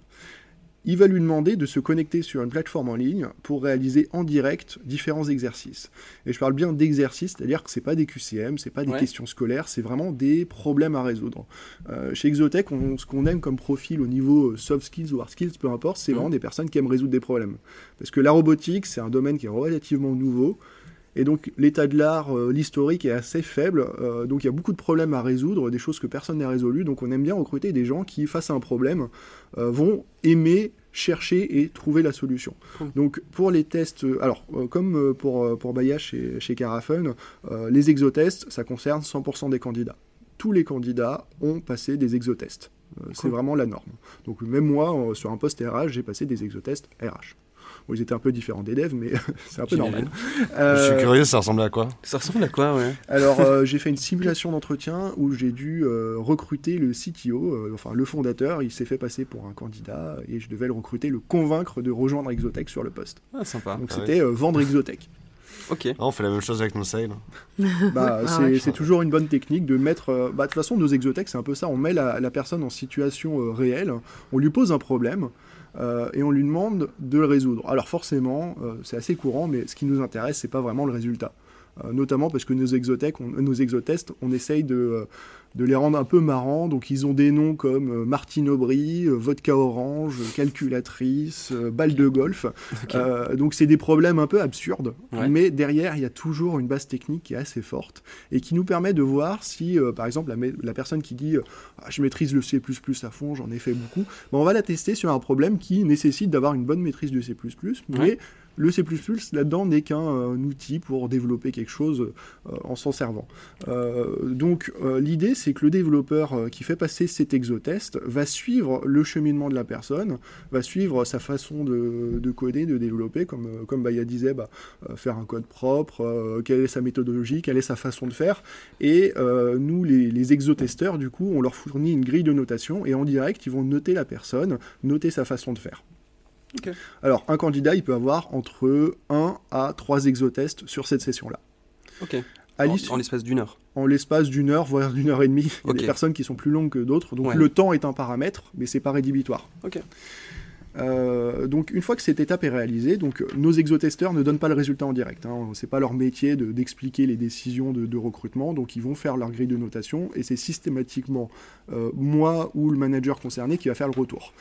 C: il va lui demander de se connecter sur une plateforme en ligne pour réaliser en direct différents exercices. Et je parle bien d'exercices, c'est-à-dire que c'est pas des QCM, c'est pas des
A: Ouais.
C: questions scolaires, c'est vraiment des problèmes à résoudre. Euh, chez Exotech, on- ce qu'on aime comme profil au niveau euh, soft skills ou hard skills, peu importe, c'est
A: Mhm.
C: vraiment des personnes qui aiment résoudre des problèmes. Parce que la robotique, c'est un domaine qui est relativement nouveau. Et donc l'état de l'art, euh, l'historique est assez faible, euh, donc il y a beaucoup de problèmes à résoudre, des choses que personne n'a résolues, donc on aime bien recruter des gens qui, face à un problème, euh, vont aimer chercher et trouver la solution. Donc pour les tests, alors comme pour, pour Baya chez, chez Carafun, les exotests, ça concerne 100% des candidats. Tous les candidats ont passé des exotests. C'est
A: Cool.
C: vraiment la norme. Donc même moi, sur un poste RH, j'ai passé des exotests RH. Bon, ils étaient un peu différents des devs, mais [LAUGHS] c'est un peu normal.
D: Je suis
C: Euh,
D: curieux, ça ressemble à quoi?
A: Ça ressemble à quoi, ouais?
C: Alors, euh, j'ai fait une simulation d'entretien où j'ai dû euh, recruter le CTO, euh, enfin le fondateur. Il s'est fait passer pour un candidat et je devais le recruter, le convaincre de rejoindre Exotech sur le poste.
A: Ah, sympa.
C: Donc
D: Ah
C: c'était euh, vendre Exotech.
A: Ok.
D: Ah, On fait la même chose avec nos sales.
C: Bah,
B: Ah
C: c'est
B: ouais.
C: toujours une bonne technique de mettre. euh, bah, de toute façon, nos exotech, c'est un peu ça. On met la, la personne en situation euh, réelle, on lui pose un problème euh, et on lui demande de le résoudre. Alors, forcément, euh, c'est assez courant, mais ce qui nous intéresse, c'est pas vraiment le résultat. Euh, notamment parce que nos on- nos exotests, on essaye de, de les rendre un peu marrants. Donc, ils ont des noms comme euh, Martine Aubry, euh, Vodka Orange, Calculatrice, euh, Balle de golf. Euh, donc, c'est des problèmes un peu absurdes.
A: Ouais.
C: Mais derrière, il y a toujours une base technique qui est assez forte et qui nous permet de voir si, euh, par exemple, la, personne qui dit Ah, Je maîtrise le C à fond, j'en ai fait beaucoup, ben, on va la tester sur un problème qui nécessite d'avoir une bonne maîtrise du C, mais
A: Ouais.
C: Le C là-dedans n'est qu'un euh, outil pour développer quelque chose euh, en s'en servant. Euh, donc, l'idée, c'est que le développeur qui fait passer cet exotest va suivre le cheminement de la personne, va suivre sa façon de, de coder, de développer, comme, comme Baya disait, bah, faire un code propre, quelle est sa méthodologie, quelle est sa façon de faire. Et nous, les, les exotesteurs, du coup, on leur fournit une grille de notation et en direct, ils vont noter la personne, noter sa façon de faire. Alors, un candidat, il peut avoir entre 1 à 3 exotests sur cette session-là.
A: Ok. En, l'espace d'une heure.
C: en l'espace d'une heure, voire d'une heure et demie. Il y a des personnes qui sont plus longues que d'autres, donc
A: Ouais.
C: le temps est un paramètre, mais c'est pas rédhibitoire.
A: Ok.
C: Euh, donc une fois que cette étape est réalisée, donc nos exotesteurs ne donnent pas le résultat en direct. Hein, c'est pas leur métier de- d'expliquer les décisions de, de recrutement, donc ils vont faire leur grille de notation et c'est systématiquement euh, moi ou le manager concerné qui va faire le retour.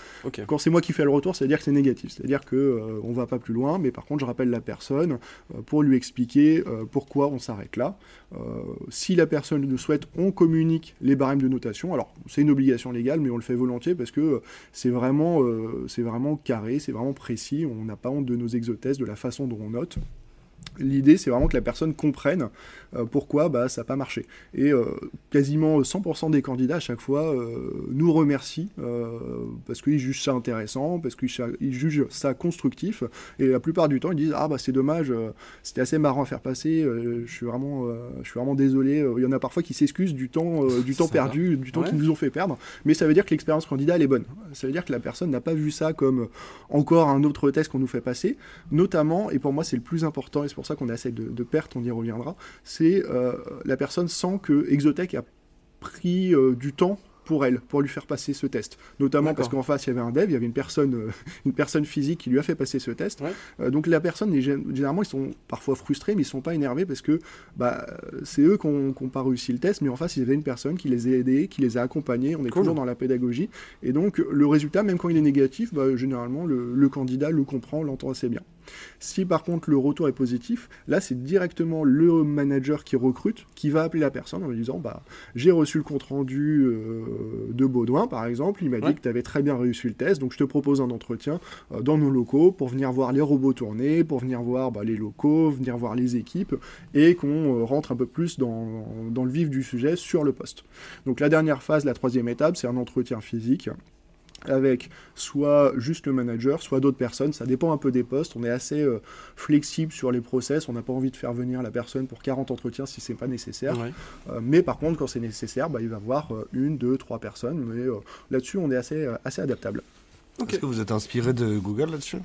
C: Quand c'est moi qui fais le retour, c'est-à-dire que c'est négatif, c'est-à-dire que euh, on va pas plus loin, mais par contre je rappelle la personne euh, pour lui expliquer pourquoi on s'arrête là. Euh, si la personne le souhaite, on communique les barèmes de notation. Alors c'est une obligation légale, mais on le fait volontiers parce que euh, c'est vraiment, euh, vraiment carré, c'est vraiment précis. On n'a pas honte de nos exotests, de la façon dont on note. L'idée, c'est vraiment que la personne comprenne euh, pourquoi bah, ça n'a pas marché. Et euh, quasiment 100% des candidats à chaque fois euh, nous remercient parce qu'ils jugent ça intéressant, parce qu'ils jugent ça constructif. Et la plupart du temps, ils disent Ah, bah c'est dommage, c'était assez marrant à faire passer, je, suis vraiment, je suis vraiment désolé. Il y en a parfois qui s'excusent du temps, du temps perdu, du temps
A: Ouais.
C: qu'ils nous ont fait perdre. Mais ça veut dire que l'expérience candidat, elle est bonne. Ça veut dire que la personne n'a pas vu ça comme encore un autre test qu'on nous fait passer. Notamment, et pour moi c'est le plus important, et c'est pour ça qu'on a assez de, de pertes, on y reviendra, c'est euh, la personne sent que Exotech a pris euh, du temps pour elle, pour lui faire passer ce test. Notamment parce qu'en face, il y avait un dev, il y avait une personne, euh, une personne physique qui lui a fait passer ce test.
A: Ouais.
C: Euh, donc la personne, généralement, ils sont parfois frustrés, mais ils sont pas énervés parce que bah, c'est eux qui n'ont pas réussi le test, mais en face, il y avait une personne qui les a aidés, qui les a accompagnés. On est
A: Cool.
C: toujours dans la pédagogie. Et donc, le résultat, même quand il est négatif, bah, généralement, le, le candidat le comprend, l'entend assez bien. Si par contre le retour est positif, là c'est directement le manager qui recrute qui va appeler la personne en lui disant bah j'ai reçu le compte rendu euh, de Baudouin par exemple, il m'a
A: Ouais.
C: dit que tu avais très bien réussi le test, donc je te propose un entretien euh, dans nos locaux pour venir voir les robots tourner, pour venir voir bah, les locaux, venir voir les équipes et qu'on euh, rentre un peu plus dans, dans le vif du sujet sur le poste. Donc la dernière phase, la troisième étape, c'est un entretien physique avec soit juste le manager, soit d'autres personnes. Ça dépend un peu des postes. On est assez euh, flexible sur les process. On n'a pas envie de faire venir la personne pour 40 entretiens si c'est pas nécessaire.
A: Ouais.
C: Euh, mais par contre, quand c'est nécessaire, bah, il va voir euh, une, deux, trois personnes. Mais euh, là-dessus, on est assez, euh, assez adaptable.
D: Est-ce que vous êtes inspiré de Google là-dessus?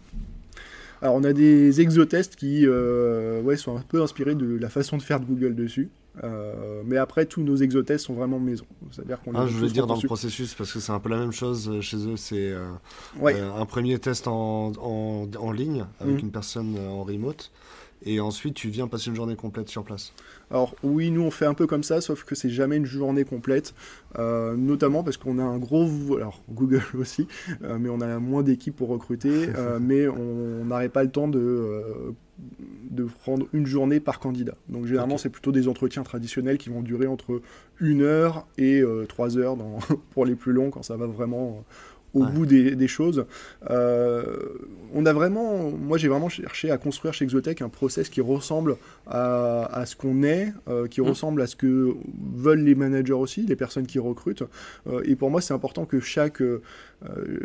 C: Alors, on a des exotests qui euh, ouais, sont un peu inspirés de la façon de faire de Google dessus. Euh, mais après, tous nos exotests sont vraiment maison. C'est-à-dire qu'on
D: Ah, Je voulais dire dans le processus parce que c'est un peu la même chose chez eux. C'est euh,
C: Ouais.
D: euh, un premier test en, en, en ligne avec
C: Mhm.
D: une personne en remote. Et ensuite, tu viens passer une journée complète sur place.
C: Alors oui, nous on fait un peu comme ça, sauf que c'est jamais une journée complète, euh, notamment parce qu'on a un gros, alors Google [LAUGHS] aussi, euh, mais on a moins d'équipes pour recruter, [LAUGHS] euh, mais on n'aurait pas le temps de, de prendre une journée par candidat. Donc généralement c'est plutôt des entretiens traditionnels qui vont durer entre une heure et trois heures dans- [LAUGHS] pour les plus longs quand ça va vraiment au
D: Ouais.
C: bout des, des choses. Euh, on a vraiment, moi j'ai vraiment cherché à construire chez Exotech un process qui ressemble à, à ce qu'on est, euh, qui
A: Mm.
C: ressemble à ce que veulent les managers aussi, les personnes qui recrutent. Euh, et pour moi, c'est important que chaque,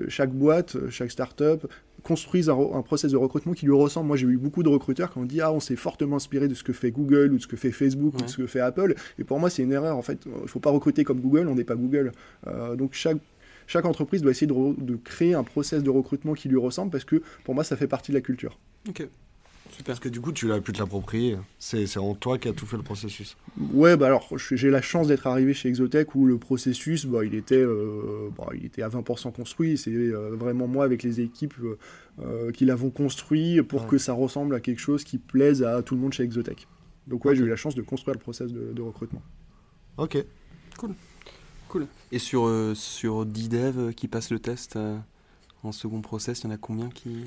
C: chaque boîte, chaque start-up construise un, un, process de recrutement qui lui ressemble. Moi, j'ai eu beaucoup de recruteurs qui ont dit Ah, on s'est fortement inspiré de ce que fait Google ou de ce que fait Facebook ou de ce que fait Apple. Et pour moi, c'est une erreur. En fait, il ne faut pas recruter comme Google, on n'est pas Google. Euh, donc, chaque, chaque entreprise doit essayer de, de, créer un process de recrutement qui lui ressemble parce que pour moi, ça fait partie de la culture.
D: Ok. Parce que du coup, tu l'as pu te l'approprier. C'est en toi qui a tout fait le processus.
C: Ouais, bah alors j'ai la chance d'être arrivé chez Exotech où le processus, bah, il, était, euh, bah, il était à 20% construit. C'est euh, vraiment moi avec les équipes euh, qui l'avons construit pour que ça ressemble à quelque chose qui plaise à tout le monde chez Exotech. Donc ouais, okay. j'ai eu la chance de construire le process de, de recrutement.
D: Ok,
E: cool. Cool. Et sur, sur 10 devs qui passent le test en second process, il y en a combien qui...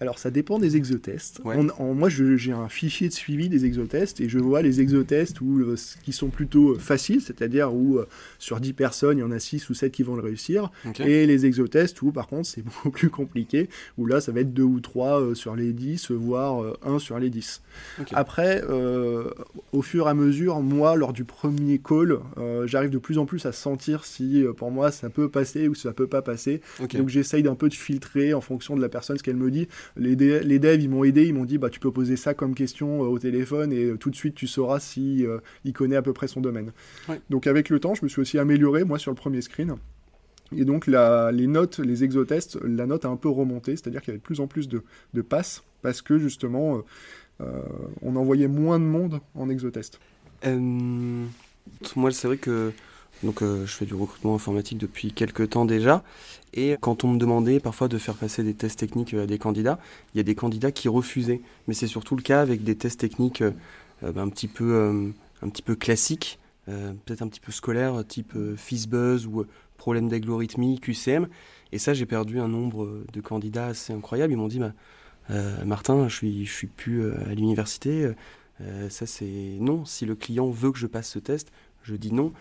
C: Alors ça dépend des exotests. Ouais. On, en, moi j'ai un fichier de suivi des exotests et je vois les exotests où, euh, qui sont plutôt faciles, c'est-à-dire où euh, sur 10 personnes il y en a 6 ou 7 qui vont le réussir. Okay. Et les exotests où par contre c'est [LAUGHS] beaucoup plus compliqué, où là ça va être 2 ou 3 euh, sur les 10, voire 1 sur les 10. Okay. Après, euh, au fur et à mesure, moi lors du premier call, euh, j'arrive de plus en plus à sentir si pour moi ça peut passer ou ça peut pas passer. Okay. Donc j'essaye d'un peu de filtrer en fonction de la personne ce qu'elle me dit les, de les devs ils m'ont aidé, ils m'ont dit bah tu peux poser ça comme question euh, au téléphone et euh, tout de suite tu sauras si euh, il connaît à peu près son domaine. Ouais. Donc avec le temps, je me suis aussi amélioré moi sur le premier screen. Et donc la, les notes, les exotests, la note a un peu remonté, c'est-à-dire qu'il y avait de plus en plus de, de passes parce que justement on envoyait moins de monde en exotest.
E: moi c'est vrai que donc euh, je fais du recrutement informatique depuis quelques temps déjà. Et quand on me demandait parfois de faire passer des tests techniques à des candidats, il y a des candidats qui refusaient. Mais c'est surtout le cas avec des tests techniques euh, un, petit peu, euh, un petit peu classiques, peut-être un petit peu scolaires, type FizzBuzz ou problème d'algorithmie, QCM. Et ça, j'ai perdu un nombre de candidats assez incroyable. Ils m'ont dit, bah, Martin, je suis, je suis plus à l'université. ça, c'est non. Si le client veut que je passe ce test, je dis non.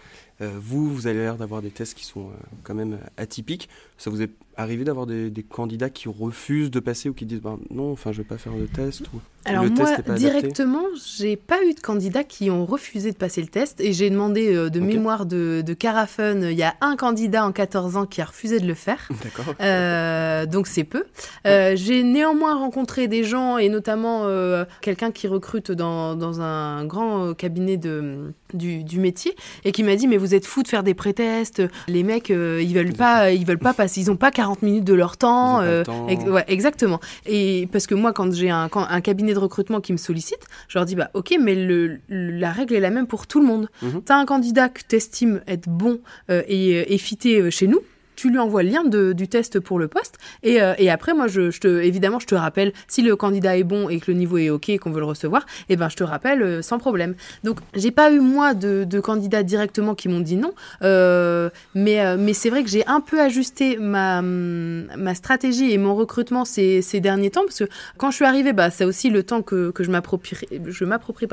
E: Euh, vous, vous avez l'air d'avoir des tests qui sont euh, quand même atypiques. Ça vous est arrivé d'avoir des, des, candidats qui refusent de passer ou qui disent ben, non, enfin, je vais pas faire le test ou
B: Alors
E: le
B: moi,
E: test est pas
B: directement, j'ai pas eu de candidats qui ont refusé de passer le test et j'ai demandé euh, de okay. mémoire de, de Carafun, il y a un candidat en 14 ans qui a refusé de le faire. [LAUGHS]
E: D'accord.
B: Euh, donc c'est peu. Euh, j'ai néanmoins rencontré des gens et notamment euh, quelqu'un qui recrute dans, dans un grand cabinet de, du, du métier et qui m'a dit mais vous êtes fou de faire des pré-tests, les mecs ils veulent pas, ils veulent pas passer, ils ont pas 40 minutes de leur temps.
E: Euh, temps.
B: Ex ouais, exactement. Et parce que moi, quand j'ai un, un, cabinet de recrutement qui me sollicite, je leur dis bah ok, mais le, la règle est la même pour tout le monde.
E: Mhm.
B: Mm -hmm. T'as un candidat que t'estimes être bon euh, et, et fité chez nous tu lui envoies le lien de, du test pour le poste et, euh, et après moi je, je, te évidemment je te rappelle si le candidat est bon et que le niveau est ok et qu'on veut le recevoir eh ben je te rappelle euh, sans problème. Donc j'ai pas eu moi de, candidats directement qui m'ont dit non euh, mais mais c'est vrai que j'ai un peu ajusté ma ma stratégie et mon recrutement ces, ces derniers temps parce que quand je suis arrivée bah c'est aussi le temps que, que je m'approprie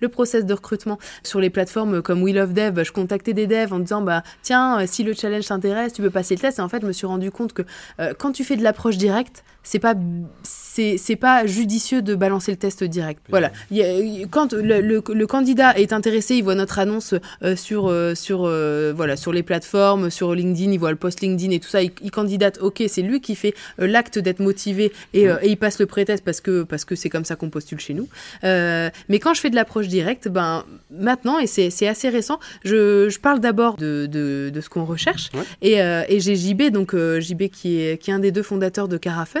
B: le process de recrutement sur les plateformes comme We Love Dev. Je contactais des devs en disant bah tiens si le challenge t'intéresse tu peux passer le test et en fait je me suis rendu compte que euh, quand tu fais de l'approche directe c'est pas c'est pas judicieux de balancer le test direct voilà quand le, le, le, candidat est intéressé il voit notre annonce euh, sur euh, sur euh, voilà sur les plateformes sur LinkedIn il voit le post LinkedIn et tout ça il, il candidate ok c'est lui qui fait euh, l'acte d'être motivé et, mmh. et, il passe le pré-test parce que parce que c'est comme ça qu'on postule chez nous euh, mais quand je fais de l'approche directe ben maintenant et c'est assez récent je, je parle d'abord de, de, de, ce qu'on recherche
E: ouais.
B: et, et j'ai JB donc JB qui est qui est un des deux fondateurs de Carafun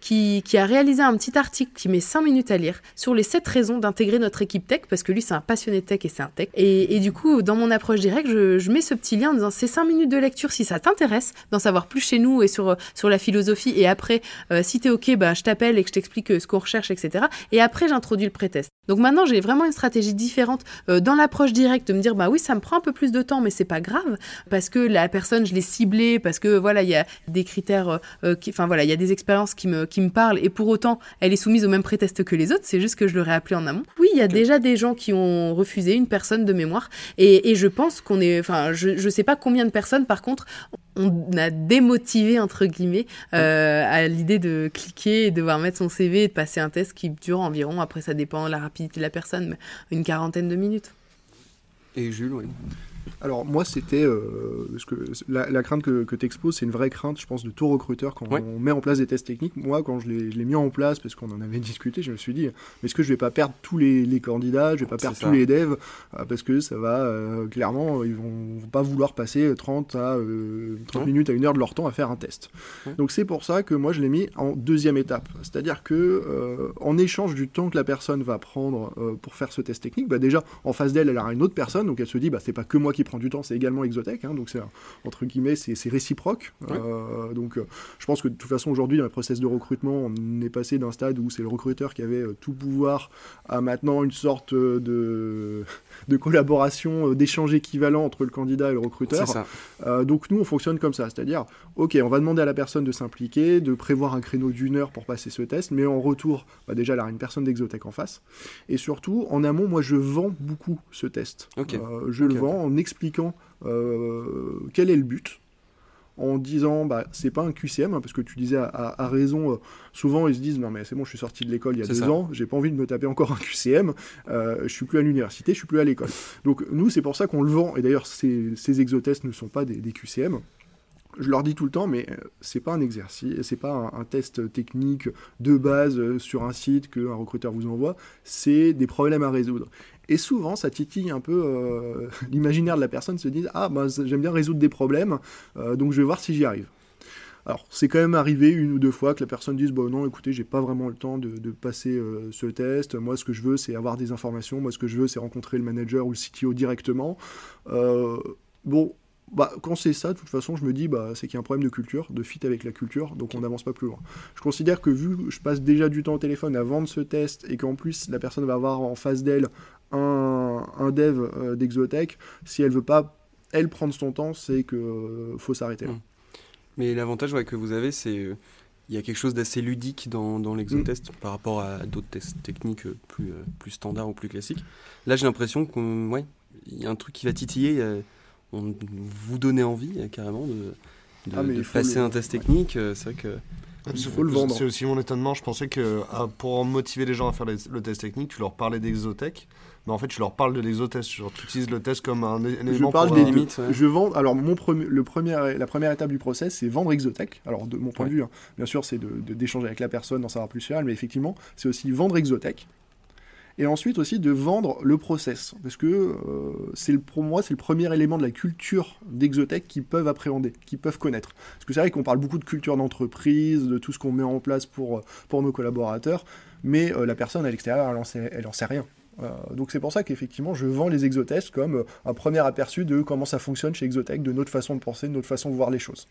B: qui, qui, a réalisé un petit article qui met 5 minutes à lire sur les 7 raisons d'intégrer notre équipe tech, parce que lui, c'est un passionné de tech et c'est un tech. Et, et, du coup, dans mon approche directe, je, je, mets ce petit lien en disant c'est 5 minutes de lecture si ça t'intéresse, d'en savoir plus chez nous et sur, sur la philosophie. Et après, euh, si t'es OK, bah, je t'appelle et que je t'explique ce qu'on recherche, etc. Et après, j'introduis le pré-test. Donc maintenant, j'ai vraiment une stratégie différente euh, dans l'approche directe de me dire bah oui, ça me prend un peu plus de temps, mais c'est pas grave parce que la personne, je l'ai ciblée, parce que voilà, il y a des critères, euh, enfin voilà, il y a des expériences qui me, qui me parlent et pour autant, elle est soumise au même pré-test que les autres. C'est juste que je l'aurais appelé en amont. Oui, il y a okay. déjà des gens qui ont refusé une personne de mémoire et, et je pense qu'on est, enfin, je, je sais pas combien de personnes par contre on a démotivé entre guillemets euh, à l'idée de cliquer et de devoir mettre son CV et de passer un test qui dure environ, après ça dépend de la rapidité de la personne, mais une quarantaine de minutes.
E: Et Jules, oui.
C: Alors moi c'était euh, parce que la, la crainte que, que tu exposes c'est une vraie crainte je pense de tout recruteur quand
E: Ouais.
C: on met en place des tests techniques. Moi quand je l'ai mis en place parce qu'on en avait [LAUGHS] discuté je me suis dit mais est-ce que je vais pas perdre tous les, les candidats, je vais pas perdre
E: ça.
C: tous les devs euh, parce que ça va euh, clairement ils vont, vont pas vouloir passer 30 à euh, 30
E: Ouais.
C: minutes à une heure de leur temps à faire un test.
E: Ouais.
C: Donc c'est pour ça que moi je l'ai mis en deuxième étape. C'est-à-dire que en échange du temps que la personne va prendre pour faire ce test technique, bah déjà en face d'elle, elle aura une autre personne, donc elle se dit bah c'est pas que moi qui prends du temps, c'est également Exotech, hein, donc c'est entre guillemets c'est réciproque. Euh, donc euh, je pense que de toute façon aujourd'hui dans le process de recrutement, on est passé d'un stade où c'est le recruteur qui avait euh, tout pouvoir à maintenant une sorte de [LAUGHS] de collaboration, d'échange équivalent entre le candidat et le recruteur.
E: ça.
C: Euh, donc nous, on fonctionne comme ça, c'est-à-dire, ok, on va demander à la personne de s'impliquer, de prévoir un créneau d'une heure pour passer ce test, mais en retour, bah, déjà, elle aura une personne d'Exotech en face. Et surtout, en amont, moi, je vends beaucoup ce test.
E: Ok.
C: Euh, je le vends en expliquant euh, quel est le but, en disant, bah, c'est pas un QCM, hein, parce que tu disais à, à- à raison, euh, souvent ils se disent, non mais c'est bon, je suis sorti de l'école il y a deux
E: ça.
C: ans, j'ai pas envie de me taper encore un QCM, euh, je suis plus à l'université, je suis plus à l'école. Donc nous, c'est pour ça qu'on le vend, et d'ailleurs ces, ces exotests ne sont pas des, des QCM. Je leur dis tout le temps, mais c'est pas un exercice, c'est pas un, un test technique de base sur un site qu'un recruteur vous envoie, c'est des problèmes à résoudre. Et souvent, ça titille un peu euh, [LAUGHS] l'imaginaire de la personne, se dit ah bah, j'aime bien résoudre des problèmes, euh, donc je vais voir si j'y arrive. Alors, c'est quand même arrivé une ou deux fois que la personne dise bon non, écoutez, j'ai pas vraiment le temps de, de passer euh, ce test. Moi, ce que je veux, c'est avoir des informations. Moi, ce que je veux, c'est rencontrer le manager ou le CTO directement. Bon, bah, quand c'est ça, de toute façon, je me dis bah, c'est qu'il y a un problème de culture, de fit avec la culture, donc on n'avance pas plus loin. Je considère que vu que je passe déjà du temps au téléphone à vendre ce test et qu'en plus la personne va avoir en face d'elle un, un dev euh, d'Exotech, si elle veut pas elle prendre son temps, c'est que euh, faut s'arrêter là.
E: Mm. Mais l'avantage ouais, que vous avez, c'est euh, il y a quelque chose d'assez ludique dans, dans l'exotest par rapport à d'autres tests techniques plus, euh, plus standards ou plus classiques. Là, j'ai l'impression qu'il ouais, y a un truc qui va titiller. on, vous donner envie euh, carrément de, de,
C: Ah,
E: de passer
C: le-
E: un test technique. C'est vrai que
C: vendre.
D: C'est aussi mon étonnement. Je pensais que ah, pour motiver les gens à faire les- le test technique, tu leur parlais d'exotech. Mais en fait, tu leur parles de l'exotest. Genre, tu utilises le test comme un, é- un
C: Je
D: élément
C: parle
D: pour
C: des
D: un-
C: deux.
E: limites, ouais.
C: Je vends. Alors, mon premier, le premier, la première étape du process, c'est vendre Exotech. Alors, de mon point
E: Ouais.
C: de vue, hein, bien sûr, c'est de- de- d'échanger avec la personne, d'en savoir plus sur elle, mais effectivement, c'est aussi vendre Exotech. Et ensuite aussi de vendre le process. Parce que euh, c'est le, pour moi, c'est le premier élément de la culture d'Exotech qu'ils peuvent appréhender, qu'ils peuvent connaître. Parce que c'est vrai qu'on parle beaucoup de culture d'entreprise, de tout ce qu'on met en place pour, pour nos collaborateurs, mais euh, la personne à l'extérieur, elle en sait, elle en sait rien. Euh, donc c'est pour ça qu'effectivement je vends les exotests comme euh, un premier aperçu de comment ça fonctionne chez Exotech, de notre façon de penser, de notre façon de voir les choses.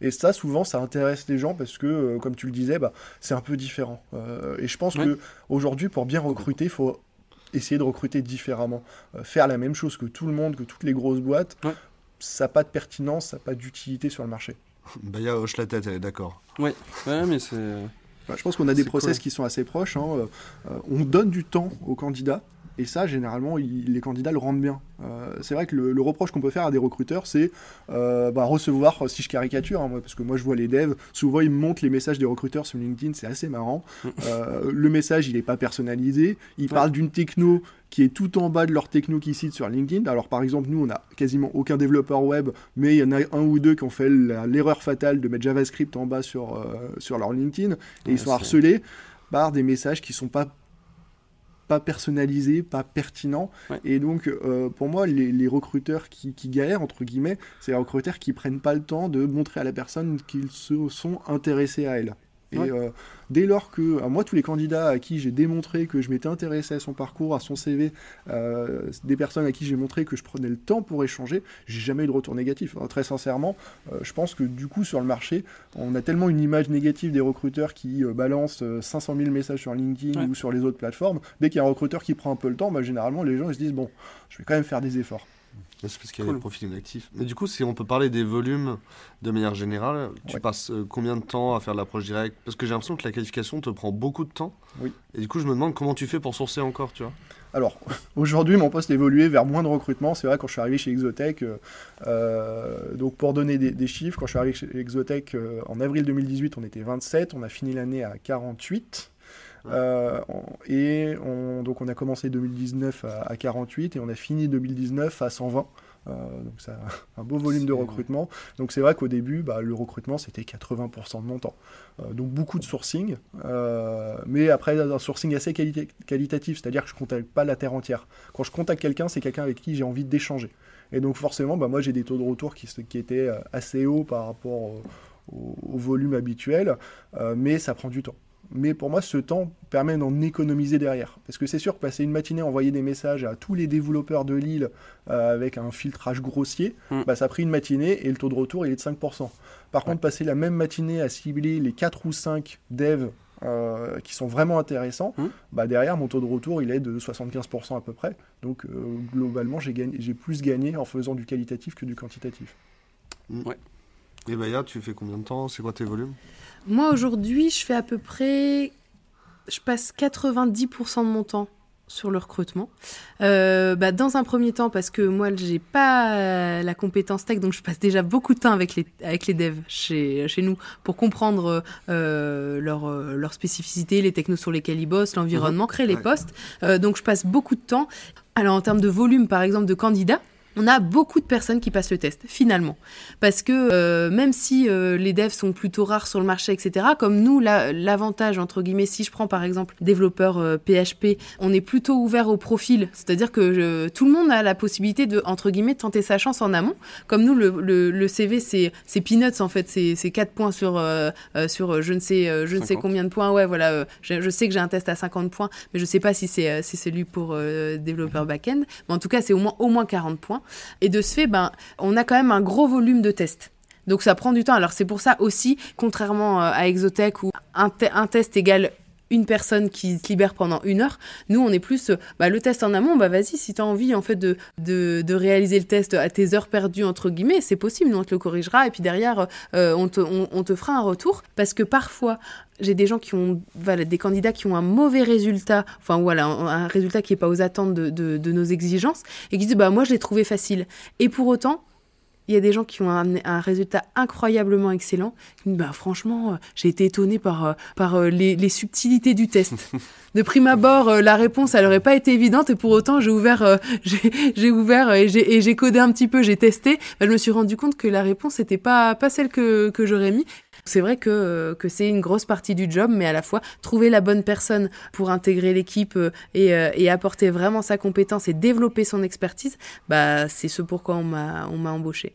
C: Et ça souvent ça intéresse les gens parce que euh, comme tu le disais, bah, c'est un peu différent. Euh, et je pense
E: Ouais.
C: que aujourd'hui pour bien recruter, il faut essayer de recruter différemment. Euh, faire la même chose que tout le monde, que toutes les grosses boîtes,
E: Ouais.
C: ça n'a pas de pertinence, ça n'a pas d'utilité sur le marché.
D: Baya hoche la tête, elle est d'accord.
E: ouais, mais c'est
C: Bah, je pense qu'on a des process
E: cool.
C: qui sont assez proches. hein. Euh, euh, on donne du temps aux candidats. Et ça, généralement, il- les candidats le rendent bien. Euh, c'est vrai que le, le reproche qu'on peut faire à des recruteurs, c'est euh, bah, recevoir, si je caricature, hein, moi, parce que moi je vois les devs, souvent ils me montrent les messages des recruteurs sur LinkedIn, c'est assez marrant. Euh, le message, il n'est pas personnalisé. Ils
E: Ouais.
C: parlent d'une techno qui est tout en bas de leur techno qu'ils citent sur LinkedIn. Alors par exemple, nous, on a quasiment aucun développeur web, mais il y en a un ou deux qui ont fait l'erreur fatale de mettre JavaScript en bas sur, sur leur LinkedIn, et
E: Ouais,
C: ils sont harcelés par des messages qui sont pas pas personnalisés, pas pertinents.
E: Ouais.
C: Et donc, euh, pour moi, les, les recruteurs qui, qui galèrent, entre guillemets, c'est les recruteurs qui prennent pas le temps de montrer à la personne qu'ils se sont intéressés à elle. Et
E: Ouais.
C: euh, dès lors que, à moi, tous les candidats à qui j'ai démontré que je m'étais intéressé à son parcours, à son CV, euh, des personnes à qui j'ai montré que je prenais le temps pour échanger, j'ai jamais eu de retour négatif. Alors, très sincèrement, euh, je pense que du coup, sur le marché, on a tellement une image négative des recruteurs qui euh, balancent euh, 500 000 messages sur LinkedIn
E: Ouais.
C: ou sur les autres plateformes. Dès qu'il y a un recruteur qui prend un peu le temps, bah, généralement, les gens ils se disent bon, je vais quand même faire des efforts.
D: C'est parce qu'il y a
E: Cool.
D: des profils inactifs. Mais du coup, si on peut parler des volumes de manière générale, tu
C: Ouais.
D: passes euh, combien de temps à faire de l'approche directe? Parce que j'ai l'impression que la qualification te prend beaucoup de temps.
C: Oui.
D: Et du coup, je me demande comment tu fais pour sourcer encore, tu vois?
C: Alors, [LAUGHS] aujourd'hui, mon poste a évolué vers moins de recrutement. C'est vrai, quand je suis arrivé chez Exotech, euh, euh, donc pour donner des, des chiffres, quand je suis arrivé chez Exotech euh, en avril 2018, on était 27, on a fini l'année à 48. Euh, et on, donc on a commencé 2019 à, à 48 et on a fini 2019 à 120. donc c'est [LAUGHS] un beau volume de recrutement. Donc c'est vrai qu'au début, bah, le recrutement, c'était 80% de mon temps. donc beaucoup de sourcing, mais après un sourcing assez qualitatif, c'est-à-dire que je ne contacte pas la terre entière. Quand je contacte quelqu'un, c'est quelqu'un avec qui j'ai envie d'échanger. Et donc forcément, bah, moi j'ai des taux de retour qui, qui étaient assez hauts par rapport au, volume habituel, mais ça prend du temps mais pour moi, ce temps permet d'en économiser derrière. Parce que c'est sûr que passer une matinée à envoyer des messages à tous les développeurs de l'île euh, avec un filtrage grossier, mm. bah, ça a pris une matinée et le taux de retour, il est de 5%. Par contre, passer la même matinée à cibler les 4 ou 5 devs euh, qui sont vraiment intéressants, mm. bah derrière, mon taux de retour, il est de 75% à peu près. Donc, euh, globalement, j'ai plus gagné en faisant du qualitatif que du quantitatif.
D: Mm. Ouais. Et Baya, tu fais combien de temps? C'est quoi tes volumes?
B: Moi, aujourd'hui, je fais à peu près. Je passe 90% de mon temps sur le recrutement. Euh, bah, dans un premier temps, parce que moi, j'ai pas la compétence tech, donc je passe déjà beaucoup de temps avec les, avec les devs chez, chez nous pour comprendre euh, leurs leur spécificités, les technos sur lesquels ils bossent, l'environnement, créer les postes. Euh, donc je passe beaucoup de temps. Alors en termes de volume, par exemple, de candidats, on a beaucoup de personnes qui passent le test, finalement. Parce que euh, même si euh, les devs sont plutôt rares sur le marché, etc., comme nous, l'avantage, entre guillemets, si je prends par exemple développeur PHP, euh, on est plutôt ouvert au profil. C'est-à-dire que tout le monde a la possibilité de, entre guillemets, tenter sa chance en amont. Comme nous, le, CV, c'est peanuts, en fait. C'est 4 points sur, sur je ne sais, je ne sais combien de points. Ouais, voilà. Je, sais que j'ai un test à 50 points, mais je ne sais pas si c'est celui pour développeur back-end. Mais en tout cas, c'est au moins, au moins 40 points. Et de ce fait, ben, on a quand même un gros volume de tests. Donc ça prend du temps. Alors c'est pour ça aussi, contrairement euh, à Exotech où un, test égale une personne qui se libère pendant une heure. Nous, on est plus, euh, bah, le test en amont, bah vas-y, si tu as envie en fait de, de, réaliser le test à tes heures perdues, entre guillemets, c'est possible, nous on te le corrigera et puis derrière, euh, on, te, on, te fera un retour. Parce que parfois, j'ai des gens qui ont, des candidats qui ont un mauvais résultat, enfin voilà, un, résultat qui n'est pas aux attentes de, de, nos exigences, et qui disent, bah moi je l'ai trouvé facile. Et pour autant, il y a des gens qui ont un, un résultat incroyablement excellent. Bah, franchement, euh, j'ai été étonnée par, euh, par euh, les, les, subtilités du test. [LAUGHS] De prime abord, la réponse, elle n'aurait pas été évidente et pour autant, j'ai ouvert, [LAUGHS] j'ai ouvert et j'ai codé un petit peu, j'ai testé. Bah, je me suis rendu compte que la réponse n'était pas, pas celle que, que j'aurais mis. C'est vrai que, que c'est une grosse partie du job, mais à la fois trouver la bonne personne pour intégrer l'équipe et, et, apporter vraiment sa compétence et développer son expertise, bah, c'est ce pourquoi on m'a embauché.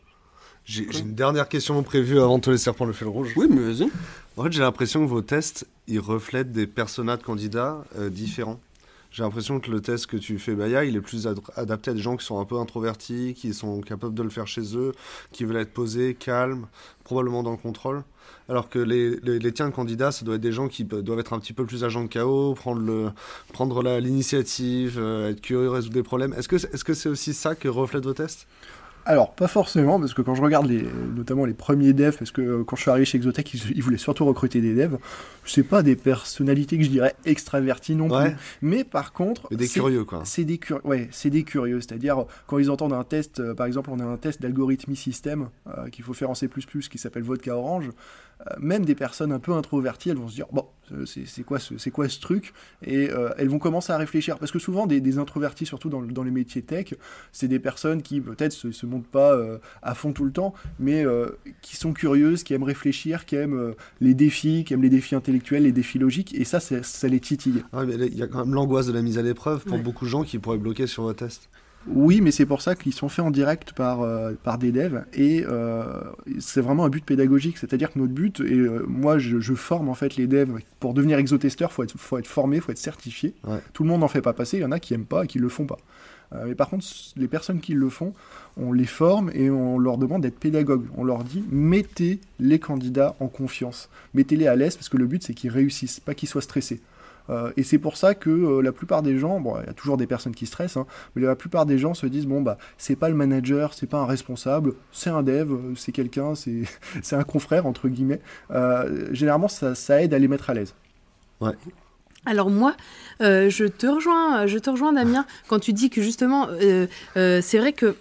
D: J'ai une dernière question prévue avant de te laisser reprendre le fil rouge.
E: Oui, mais vas-y.
D: En fait, j'ai l'impression que vos tests, ils reflètent des personas de candidats euh, différents. J'ai l'impression que le test que tu fais, Baya, il est plus adapté à des gens qui sont un peu introvertis, qui sont capables de le faire chez eux, qui veulent être posés, calmes, probablement dans le contrôle. Alors que les, les, tiens de candidats, ça doit être des gens qui doivent être un petit peu plus agents de chaos, prendre, le, prendre l'initiative, euh, être curieux, résoudre des problèmes. Est-ce que c'est -ce c'est aussi ça que reflètent vos tests?
C: Alors, pas forcément, parce que quand je regarde les, notamment les premiers devs, parce que euh, quand je suis arrivé chez Exotech, ils, voulaient surtout recruter des devs, c'est pas des personnalités que je dirais extraverties non plus. Mais par contre.
D: des curieux, quoi.
C: C'est des, ouais, des curieux. C'est-à-dire, quand ils entendent un test, euh, par exemple, on a un test d'algorithmie système euh, qu'il faut faire en C, qui s'appelle Vodka Orange. Euh, même des personnes un peu introverties, elles vont se dire bon, c'est quoi, ce, quoi ce truc? Et euh, elles vont commencer à réfléchir. Parce que souvent, des, introvertis, surtout dans, les métiers tech, c'est des personnes qui peut-être se, se montent pas euh, à fond tout le temps, mais qui sont curieuses, qui aiment réfléchir, qui aiment les défis, qui aiment les défis intellectuels, les défis logiques, et ça, ça les titille.
D: il y a quand même l'angoisse de la mise à l'épreuve pour beaucoup de gens qui pourraient bloquer sur vos tests.
C: Oui, mais c'est pour ça qu'ils sont faits en direct par, euh, par des devs et euh, c'est vraiment un but pédagogique. C'est-à-dire que notre but, et euh, moi je, forme en fait les devs pour devenir exotesteur, il faut être, faut être formé, il faut être certifié. Tout le monde n'en fait pas passer, il y en a qui n'aiment pas et qui ne le font pas. mais par contre, les personnes qui le font, on les forme et on leur demande d'être pédagogues. On leur dit mettez les candidats en confiance, mettez-les à l'aise parce que le but c'est qu'ils réussissent, pas qu'ils soient stressés. Euh, et c'est pour ça que euh, la plupart des gens, bon, il y a toujours des personnes qui stressent, hein, mais la plupart des gens se disent bon bah c'est pas le manager, c'est pas un responsable, c'est un dev, euh, c'est quelqu'un, c'est [LAUGHS] un confrère entre guillemets. généralement ça, ça, aide à les mettre à l'aise.
D: Ouais.
B: Alors moi, je te rejoins, je te rejoins Damien quand tu dis que justement, c'est vrai que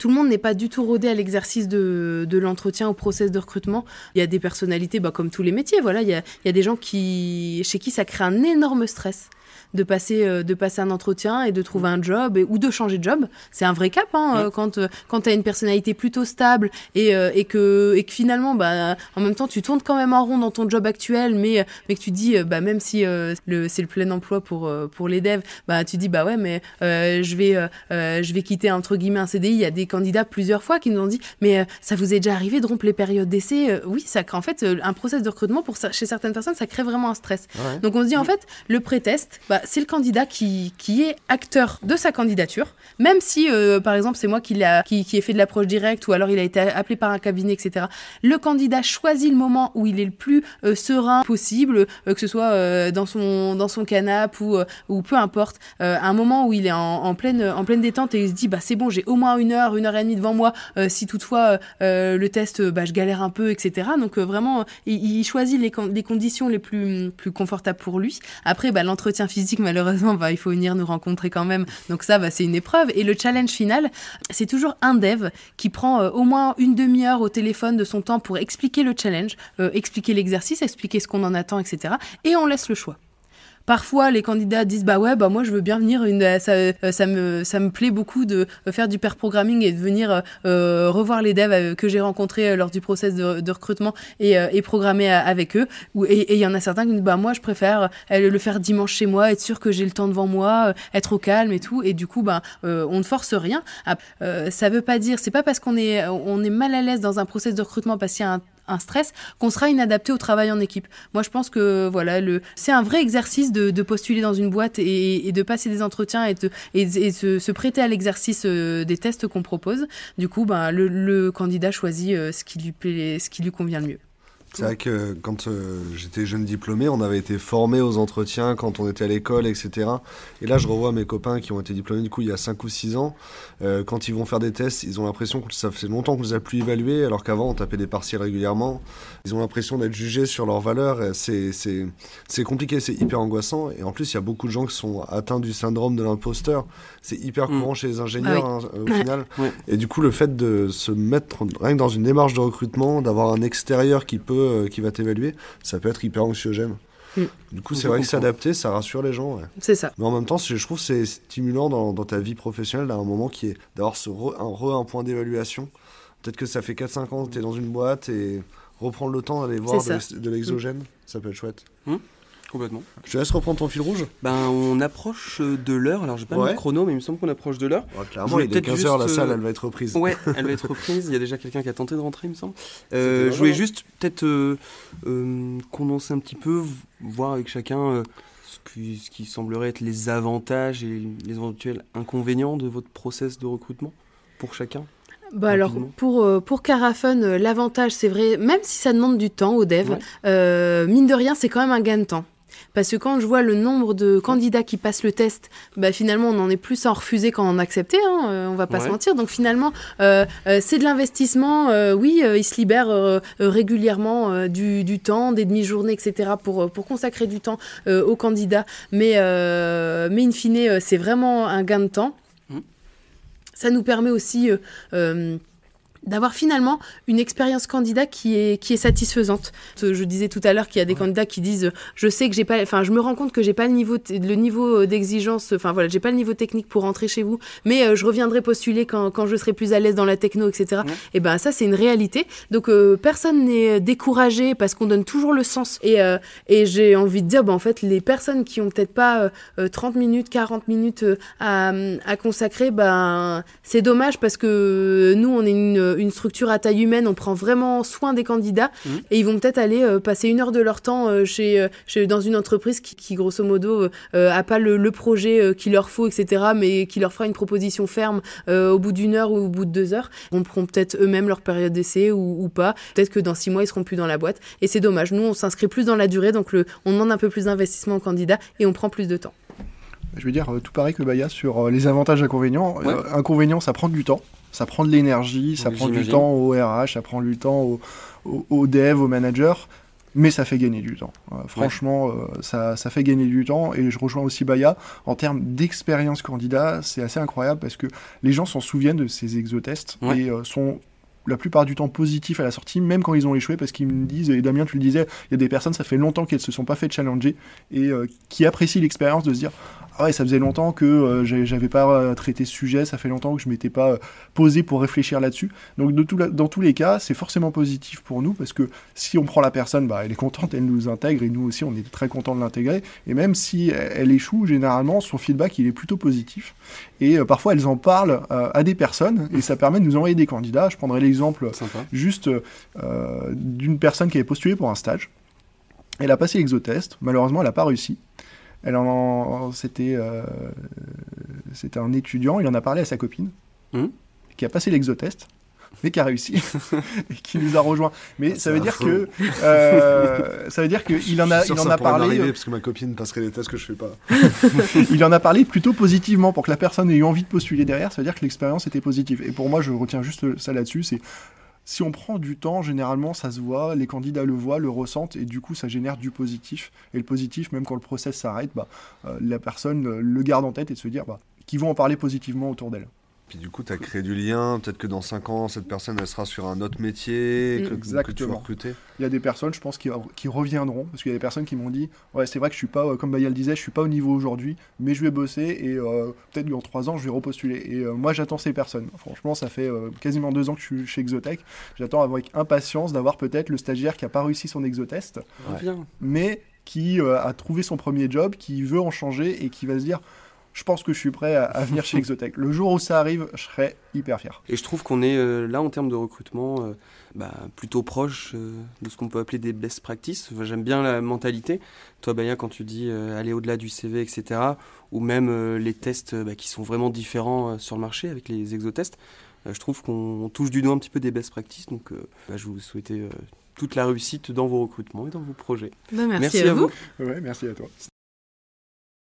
B: tout le monde n'est pas du tout rodé à l'exercice de, de l'entretien, au process de recrutement. Il y a des personnalités, bah, comme tous les métiers, voilà, il y a, il y a des gens qui, chez qui ça crée un énorme stress de passer, euh, de passer un entretien et de trouver un job et, ou de changer de job. C'est un vrai cap hein, euh, quand, euh, quand tu as une personnalité plutôt stable et, et, que, et que finalement, bah, en même temps, tu tournes quand même en rond dans ton job actuel, mais, mais que tu dis, bah, même si le, c'est le plein emploi pour, pour les devs, bah, tu dis, bah ouais, mais je, vais, je vais quitter entre guillemets un CDI. Il y a des candidats plusieurs fois qui nous ont dit, mais ça vous est déjà arrivé de rompre les périodes d'essai? Oui, ça en fait un process de recrutement pour chez certaines personnes, ça crée vraiment un stress. Donc on se dit, en fait, le pré-test, bah, c'est le candidat qui, qui est acteur de sa candidature, même si, euh, par exemple, c'est moi qui, a, qui, qui ai fait de l'approche directe ou alors il a été appelé par un cabinet, etc. Le candidat choisit le moment où il est le plus euh, serein possible, euh, que ce soit dans son dans son canapé ou, ou peu importe, un moment où il est en, pleine en pleine détente et il se dit bah c'est bon, j'ai au moins une heure, une heure et demie devant moi. si toutefois le test, bah je galère un peu, etc. Donc vraiment, il, choisit les, les conditions les plus plus confortables pour lui. Après, bah, l'entretien physique malheureusement, bah, il faut venir nous rencontrer quand même. Donc ça, bah, c'est une épreuve. Et le challenge final, c'est toujours un dev qui prend euh, au moins une demi-heure au téléphone de son temps pour expliquer le challenge, euh, expliquer l'exercice, expliquer ce qu'on en attend, etc. Et on laisse le choix. Parfois, les candidats disent bah ouais, bah moi je veux bien venir. Une, ça, euh, ça me ça me plaît beaucoup de faire du pair programming et de venir euh, revoir les devs euh, que j'ai rencontrés lors du process de, de recrutement et, et, programmer avec eux. Et il y en a certains qui disent bah moi je préfère le faire dimanche chez moi, être sûr que j'ai le temps devant moi, être au calme et tout. Et du coup, bah on ne force rien. ça veut pas dire, c'est pas parce qu'on est on est mal à l'aise dans un process de recrutement parce qu'il y a un un stress, qu'on sera inadapté au travail en équipe. Moi, je pense que voilà, le, c'est un vrai exercice de, postuler dans une boîte et, de passer des entretiens et, de, et, se, prêter à l'exercice euh, des tests qu'on propose. Du coup, ben, le, candidat choisit euh, ce qui lui plaît, ce qui lui convient le mieux.
D: C'est vrai que quand euh, j'étais jeune diplômé, on avait été formé aux entretiens quand on était à l'école, etc. Et là, je revois mes copains qui ont été diplômés du coup il y a 5 ou 6 ans. Euh, quand ils vont faire des tests, ils ont l'impression que ça fait longtemps qu'on les a plus évalués, alors qu'avant on tapait des partiels régulièrement. Ils ont l'impression d'être jugés sur leurs valeurs. C'est compliqué, c'est hyper angoissant. Et en plus, il y a beaucoup de gens qui sont atteints du syndrome de l'imposteur. C'est hyper mm. courant chez les ingénieurs ah hein, au final. Et du coup, le fait de se mettre rien que dans une démarche de recrutement, d'avoir un extérieur qui peut euh, qui va t'évaluer, ça peut être hyper anxiogène. Mm. Du coup, c'est vrai que s'adapter, ça rassure les gens.
B: C'est ça.
D: Mais en même temps, je trouve c'est stimulant dans, ta vie professionnelle d'un moment qui est d'avoir ce un, un point d'évaluation. Peut-être que ça fait 4-5 ans que tu es dans une boîte et reprendre le temps d'aller voir de, l'exogène, ça peut être chouette.
E: Mm. Complètement.
D: Je te laisse reprendre ton fil rouge.
E: Ben, on approche de l'heure. Alors, j'ai pas le chrono, mais il me semble qu'on approche de l'heure.
D: clairement, il est 15h, la salle, elle va être reprise.
E: Ouais, [LAUGHS] elle va être reprise. Il y a déjà quelqu'un qui a tenté de rentrer, il me semble. Euh, je voulais juste peut-être euh, euh, condenser un petit peu, voir avec chacun ce qui, ce, qui, semblerait être les avantages et les éventuels inconvénients de votre process de recrutement pour chacun.
B: Bah alors pour pour Carafun, l'avantage c'est vrai, même si ça demande du temps aux devs, mine de rien c'est quand même un gain de temps. Parce que quand je vois le nombre de candidats qui passent le test, bah, finalement, on en est plus à en refuser qu'en en accepter, hein, euh, on va pas se mentir. Donc finalement, euh, euh, c'est de l'investissement. oui, il se libère régulièrement du, du, temps, des demi-journées, etc., pour, pour consacrer du temps aux candidats. Mais, mais in fine, c'est vraiment un gain de temps. Mmh. Ça nous permet aussi d'avoir finalement une expérience candidat qui est qui est satisfaisante. Je disais tout à l'heure qu'il y a des candidats qui disent je sais que j'ai pas enfin je me rends compte que j'ai pas le niveau le niveau d'exigence enfin voilà, j'ai pas le niveau technique pour rentrer chez vous mais euh, je reviendrai postuler quand, quand je serai plus à l'aise dans la techno etc. Et ben ça c'est une réalité. Donc euh, personne n'est découragé parce qu'on donne toujours le sens et euh, et j'ai envie de dire ben en fait les personnes qui ont peut-être pas 30 minutes 40 minutes à, à consacrer ben c'est dommage parce que nous on est une euh, une structure à taille humaine, on prend vraiment soin des candidats mmh. et ils vont peut-être aller euh, passer une heure de leur temps euh, chez, chez, dans une entreprise qui, grosso modo, a pas le, projet qu'il leur faut, etc., mais qui leur fera une proposition ferme au bout d'une heure ou au bout de deux heures. Ils prend peut-être eux-mêmes leur période d'essai ou, pas. Peut-être que dans six mois, ils seront plus dans la boîte. Et c'est dommage. Nous, on s'inscrit plus dans la durée, donc le, on demande un peu plus d'investissement aux candidats et on prend plus de temps.
C: Je veux dire, tout pareil que Baya sur les avantages et inconvénients. inconvénients, ça prend du temps. Ça prend de l'énergie, ça prend du temps au RH, ça prend du temps au, au, dev, au manager. mais ça fait gagner du temps. Euh, franchement, euh, ça, ça, fait gagner du temps. Et je rejoins aussi Baya. En termes d'expérience candidat, c'est assez incroyable parce que les gens s'en souviennent de ces exotests et euh, sont la plupart du temps positifs à la sortie, même quand ils ont échoué, parce qu'ils me disent, et Damien, tu le disais, il y a des personnes, ça fait longtemps qu'elles se sont pas fait challenger et qui apprécient l'expérience de se dire ah ouais, ça faisait longtemps que euh, j'avais pas euh, traité ce sujet, ça fait longtemps que je m'étais pas euh, posé pour réfléchir là-dessus. Donc de tout dans tous les cas, c'est forcément positif pour nous parce que si on prend la personne, bah, elle est contente, elle nous intègre et nous aussi on est très content de l'intégrer. Et même si elle échoue, généralement son feedback il est plutôt positif. Et parfois elles en parlent à des personnes et ça permet de nous envoyer des candidats. Je prendrai l'exemple juste d'une personne qui avait postulé pour un stage. Elle a passé l'exotest, malheureusement elle n'a pas réussi. Elle en, c'était, euh, c'était un étudiant. Il en a parlé à sa copine, hmm. qui a passé l'exotest mais qui a réussi [LAUGHS] et qui nous a rejoint. Mais ça, veut dire que euh, [LAUGHS] ça veut dire qu'il en a, il en a parlé.
D: Euh, parce que ma copine passerait les tests que je fais pas. [LAUGHS]
C: il en a parlé plutôt positivement pour que la personne ait eu envie de postuler derrière. Ça veut dire que l'expérience était positive. Et pour moi, je retiens juste ça là-dessus. C'est si on prend du temps, généralement, ça se voit, les candidats le voient, le ressentent, et du coup, ça génère du positif. Et le positif, même quand le process s'arrête, bah, euh, la personne le garde en tête et se dire bah, qu'ils vont en parler positivement autour d'elle.
D: Puis du coup, tu as créé du lien. Peut-être que dans 5 ans, cette personne, elle sera sur un autre métier que, que, tu vas recruter.
C: Il y a des personnes, je pense, qui, qui reviendront. Parce qu'il y a des personnes qui m'ont dit Ouais, c'est vrai que je suis pas, euh, comme Bayal disait, je suis pas au niveau aujourd'hui, mais je vais bosser et euh, peut-être dans 3 ans, je vais repostuler. Et euh, moi, j'attends ces personnes. Franchement, ça fait quasiment 2 ans que je suis chez Exotech. J'attends avec impatience d'avoir peut-être le stagiaire qui a pas réussi son exotest, mais qui a trouvé son premier job, qui veut en changer et qui va se dire je pense que je suis prêt à, venir chez Exotech. Le jour où ça arrive, je serai hyper fier.
E: Et je trouve qu'on est euh, là en termes de recrutement euh, bah, plutôt proche euh, de ce qu'on peut appeler des best practices. J'aime bien la mentalité. Toi, Baya, quand tu dis aller au-delà du CV, etc., ou même les tests bah, qui sont vraiment différents sur le marché avec les exotests, je trouve qu'on touche du doigt un petit peu des best practices. Donc, bah, je vous souhaite toute la réussite dans vos recrutements et dans vos projets.
B: merci, à, vous.
C: Ouais, merci à toi.